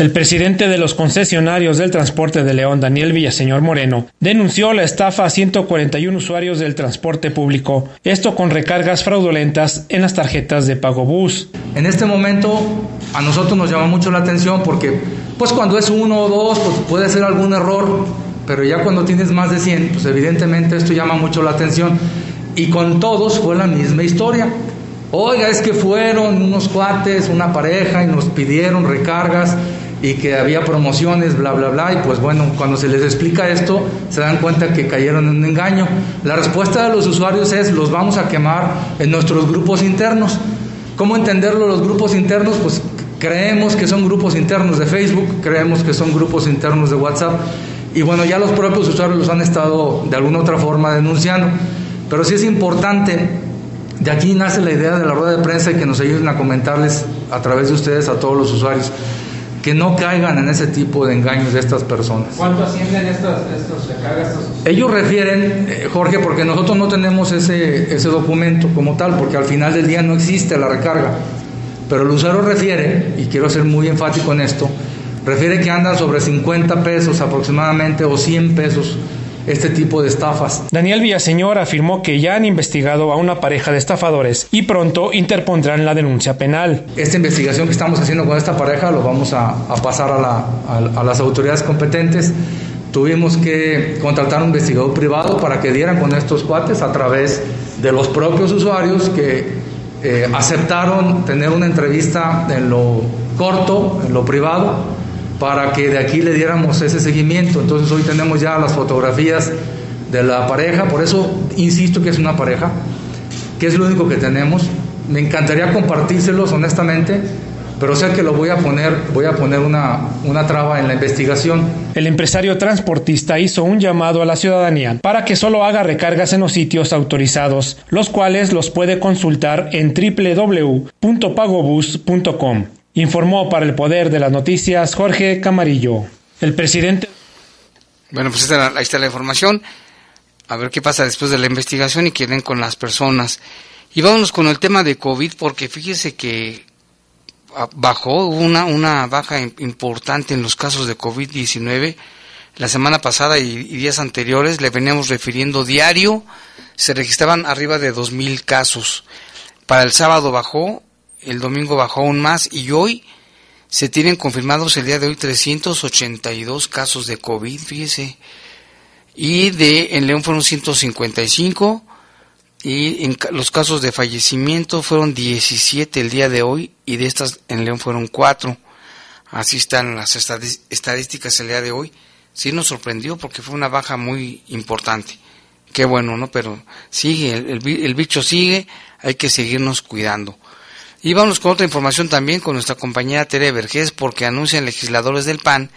El presidente de los concesionarios del transporte de León, Daniel Villaseñor Moreno, denunció la estafa a 141 usuarios del transporte público, esto con recargas fraudulentas en las tarjetas de pago bus. En este momento a nosotros nos llama mucho la atención porque pues cuando es uno o dos pues puede ser algún error, pero ya cuando tienes más de 100 pues evidentemente esto llama mucho la atención y con todos fue la misma historia. Oiga, es que fueron unos cuates, una pareja y nos pidieron recargas y que había promociones, bla, bla, bla, y pues bueno, cuando se les explica esto, se dan cuenta que cayeron en un engaño. La respuesta de los usuarios es, los vamos a quemar en nuestros grupos internos. ¿Cómo entenderlo los grupos internos? Pues creemos que son grupos internos de Facebook, creemos que son grupos internos de WhatsApp, y bueno, ya los propios usuarios los han estado de alguna otra forma denunciando. Pero sí es importante, de aquí nace la idea de la rueda de prensa y que nos ayuden a comentarles a través de ustedes a todos los usuarios que no caigan en ese tipo de engaños de estas personas. ¿Cuánto ascienden estos recargas? Ellos refieren, eh, Jorge, porque nosotros no tenemos ese, ese documento como tal, porque al final del día no existe la recarga. Pero el usuario refiere, y quiero ser muy enfático en esto, refiere que andan sobre 50 pesos aproximadamente o 100 pesos este tipo de estafas. Daniel Villaseñor afirmó que ya han investigado a una pareja de estafadores y pronto interpondrán la denuncia penal. Esta investigación que estamos haciendo con esta pareja lo vamos a, pasar a, la, a, las autoridades competentes. Tuvimos que contratar un investigador privado para que dieran con estos cuates a través de los propios usuarios que eh, aceptaron tener una entrevista en lo corto, en lo privado, para que de aquí le diéramos ese seguimiento. Entonces hoy tenemos ya las fotografías de la pareja, por eso insisto que es una pareja, que es lo único que tenemos. Me encantaría compartírselos honestamente, pero sé que lo voy a poner, voy a poner una, una traba en la investigación. El empresario transportista hizo un llamado a la ciudadanía para que solo haga recargas en los sitios autorizados, los cuales los puede consultar en www.pagobus.com. Informó para el Poder de las Noticias Jorge Camarillo. El presidente. Bueno, pues ahí está la información. A ver qué pasa después de la investigación y qué con las personas. Y vámonos con el tema de COVID, porque fíjese que bajó una, una baja importante en los casos de COVID-19. La semana pasada y, y, días anteriores le veníamos refiriendo diario, se registraban arriba de 2.000 casos. Para el sábado bajó el domingo bajó aún más y hoy se tienen confirmados el día de hoy 382 casos de COVID, fíjese. Y de en León fueron 155 y en los casos de fallecimiento fueron 17 el día de hoy y de estas en León fueron 4. Así están las estadísticas el día de hoy. Sí nos sorprendió porque fue una baja muy importante. Qué bueno, ¿no? Pero sigue, el, el bicho sigue, hay que seguirnos cuidando. Y vamos con otra información también con nuestra compañera Tere Vergés, porque anuncian legisladores del PAN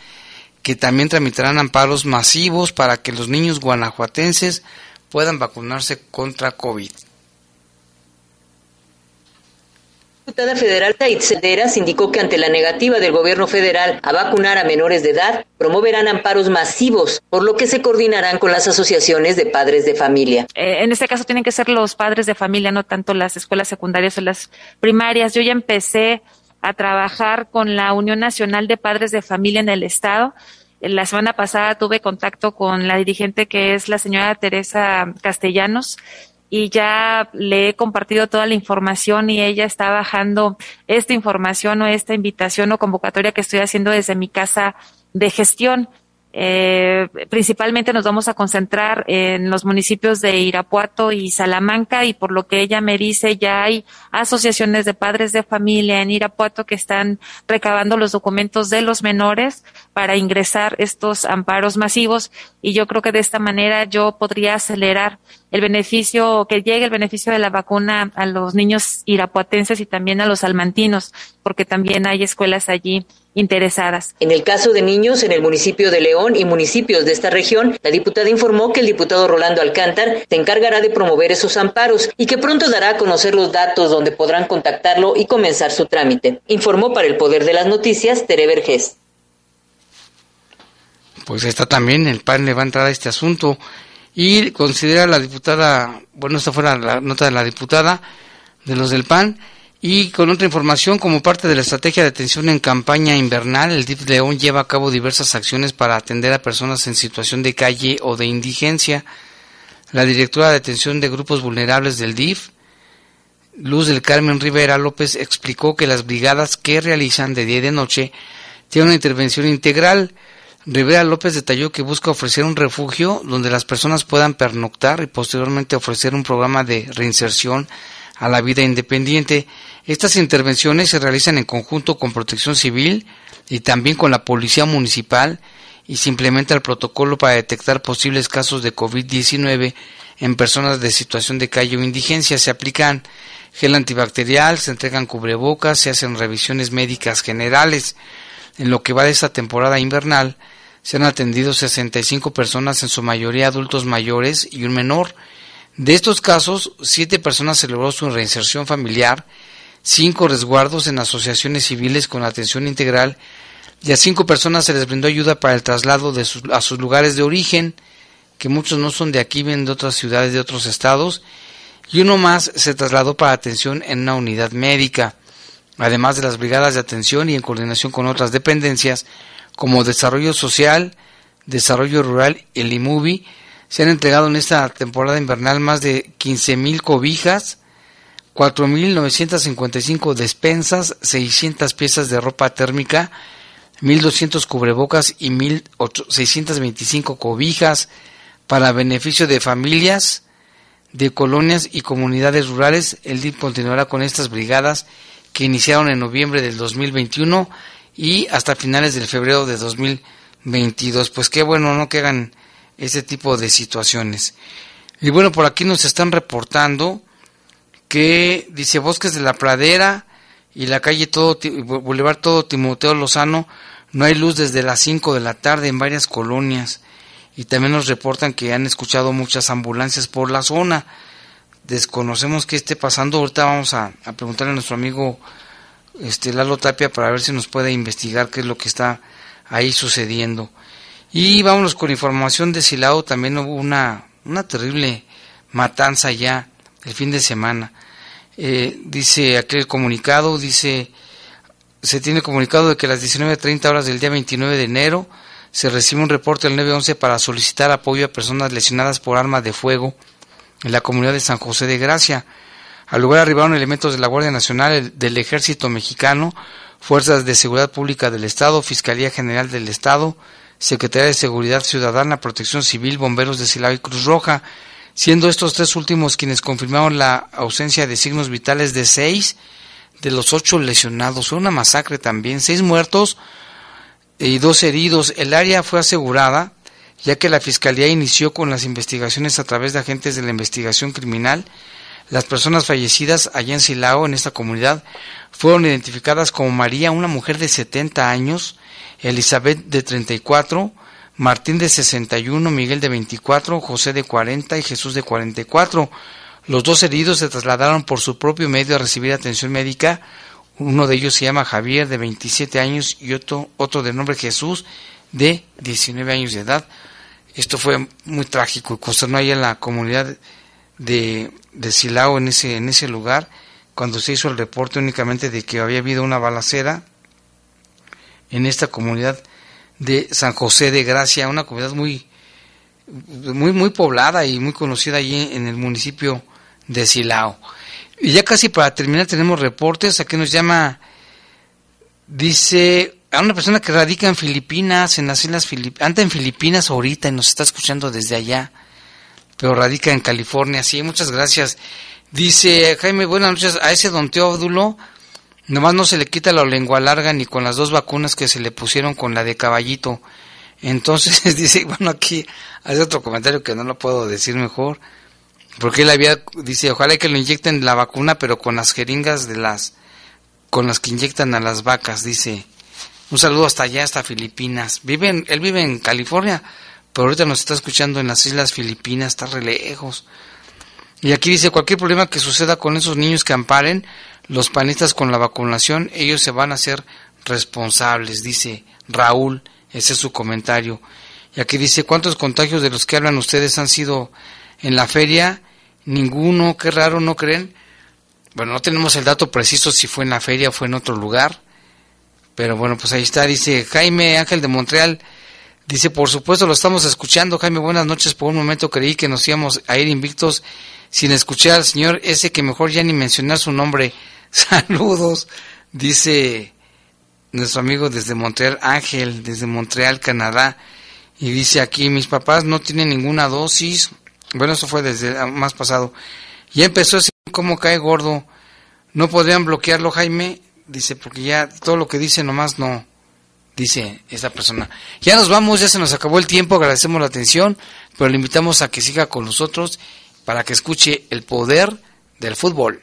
que también tramitarán amparos masivos para que los niños guanajuatenses puedan vacunarse contra COVID. Diputada federal Cederas indicó que ante la negativa del gobierno federal a vacunar a menores de edad, promoverán amparos masivos, por lo que se coordinarán con las asociaciones de padres de familia. Eh, en este caso tienen que ser los padres de familia, no tanto las escuelas secundarias o las primarias. Yo ya empecé a trabajar con la Unión Nacional de Padres de Familia en el Estado. La semana pasada tuve contacto con la dirigente que es la señora Teresa Castellanos y ya le he compartido toda la información y ella está bajando esta información o esta invitación o convocatoria que estoy haciendo desde mi casa de gestión. Eh, principalmente nos vamos a concentrar en los municipios de Irapuato y Salamanca y por lo que ella me dice ya hay asociaciones de padres de familia en Irapuato que están recabando los documentos de los menores para ingresar estos amparos masivos y yo creo que de esta manera yo podría acelerar el beneficio, que llegue el beneficio de la vacuna a los niños irapuatenses y también a los almantinos, porque también hay escuelas allí interesadas. En el caso de niños en el municipio de León y municipios de esta región, la diputada informó que el diputado Rolando Alcántar se encargará de promover esos amparos y que pronto dará a conocer los datos donde podrán contactarlo y comenzar su trámite. Informó para el Poder de las Noticias Tere Vergés. Pues está también, el PAN le va a entrar a este asunto y considera la diputada, bueno, esta fue la nota de la diputada de los del PAN, y con otra información, como parte de la estrategia de atención en campaña invernal, el DIF León lleva a cabo diversas acciones para atender a personas en situación de calle o de indigencia. La directora de atención de grupos vulnerables del DIF, Luz del Carmen Rivera López, explicó que las brigadas que realizan de día y de noche tienen una intervención integral. Rivera López detalló que busca ofrecer un refugio donde las personas puedan pernoctar y posteriormente ofrecer un programa de reinserción a la vida independiente. Estas intervenciones se realizan en conjunto con Protección Civil y también con la Policía Municipal y se implementa el protocolo para detectar posibles casos de COVID-19 en personas de situación de calle o indigencia. Se aplican gel antibacterial, se entregan cubrebocas, se hacen revisiones médicas generales. En lo que va de esta temporada invernal, se han atendido 65 personas, en su mayoría adultos mayores y un menor, de estos casos, siete personas se logró su reinserción familiar, cinco resguardos en asociaciones civiles con atención integral y a cinco personas se les brindó ayuda para el traslado de a sus lugares de origen, que muchos no son de aquí, vienen de otras ciudades de otros estados, y uno más se trasladó para atención en una unidad médica, además de las brigadas de atención y en coordinación con otras dependencias como Desarrollo Social, Desarrollo Rural, el IMUBI, se han entregado en esta temporada invernal más de 15.000 cobijas, 4.955 despensas, 600 piezas de ropa térmica, 1.200 cubrebocas y 1.625 cobijas para beneficio de familias, de colonias y comunidades rurales. El DIP continuará con estas brigadas que iniciaron en noviembre del 2021 y hasta finales del febrero de 2022. Pues qué bueno, ¿no? Que hagan ese tipo de situaciones. Y bueno, por aquí nos están reportando que dice Bosques de la Pradera y la calle todo Boulevard todo Timoteo Lozano no hay luz desde las 5 de la tarde en varias colonias y también nos reportan que han escuchado muchas ambulancias por la zona. Desconocemos qué esté pasando. Ahorita vamos a, a preguntarle a nuestro amigo este Lalo Tapia para ver si nos puede investigar qué es lo que está ahí sucediendo. Y vámonos con información de Silao, también hubo una, una terrible matanza ya el fin de semana. Eh, dice aquel comunicado, dice, se tiene comunicado de que a las 19.30 horas del día 29 de enero se recibe un reporte del 911 para solicitar apoyo a personas lesionadas por arma de fuego en la comunidad de San José de Gracia. Al lugar arribaron elementos de la Guardia Nacional, del Ejército Mexicano, Fuerzas de Seguridad Pública del Estado, Fiscalía General del Estado, Secretaría de Seguridad Ciudadana, Protección Civil, Bomberos de Silao y Cruz Roja, siendo estos tres últimos quienes confirmaron la ausencia de signos vitales de seis de los ocho lesionados. Fue una masacre también, seis muertos y dos heridos. El área fue asegurada ya que la Fiscalía inició con las investigaciones a través de agentes de la investigación criminal. Las personas fallecidas allá en Silao, en esta comunidad, fueron identificadas como María, una mujer de 70 años, Elizabeth de 34, Martín de 61, Miguel de 24, José de 40 y Jesús de 44. Los dos heridos se trasladaron por su propio medio a recibir atención médica. Uno de ellos se llama Javier de 27 años y otro, otro de nombre Jesús de 19 años de edad. Esto fue muy trágico y consternó ahí la comunidad de, de Silao en ese, en ese lugar cuando se hizo el reporte únicamente de que había habido una balacera en esta comunidad de San José de Gracia, una comunidad muy, muy, muy poblada y muy conocida allí en el municipio de Silao. Y ya casi para terminar tenemos reportes, aquí nos llama, dice, a una persona que radica en Filipinas, en las islas Filipinas, anda en Filipinas ahorita y nos está escuchando desde allá, pero radica en California, sí, muchas gracias. Dice Jaime, buenas noches, a ese don Teódulo, Nomás no se le quita la lengua larga ni con las dos vacunas que se le pusieron con la de caballito. Entonces dice, bueno, aquí hace otro comentario que no lo puedo decir mejor. Porque él había, dice, ojalá que lo inyecten la vacuna, pero con las jeringas de las, con las que inyectan a las vacas, dice Un saludo hasta allá, hasta Filipinas. Vive él vive en California, pero ahorita nos está escuchando en las Islas Filipinas, está re lejos. Y aquí dice, cualquier problema que suceda con esos niños que amparen los panistas con la vacunación, ellos se van a hacer responsables, dice Raúl, ese es su comentario. Y aquí dice, ¿cuántos contagios de los que hablan ustedes han sido en la feria? Ninguno, qué raro, ¿no creen? Bueno, no tenemos el dato preciso si fue en la feria o fue en otro lugar. Pero bueno, pues ahí está, dice Jaime Ángel de Montreal. Dice, por supuesto lo estamos escuchando. Jaime, buenas noches. Por un momento creí que nos íbamos a ir invictos sin escuchar al señor ese que mejor ya ni mencionar su nombre. Saludos, dice nuestro amigo desde Montreal, Ángel, desde Montreal, Canadá. Y dice aquí, mis papás no tienen ninguna dosis. Bueno, eso fue desde más pasado. Ya empezó así como cae gordo. ¿No podrían bloquearlo, Jaime? Dice, porque ya todo lo que dice nomás no. Dice esta persona. Ya nos vamos, ya se nos acabó el tiempo, agradecemos la atención, pero le invitamos a que siga con nosotros para que escuche el poder del fútbol.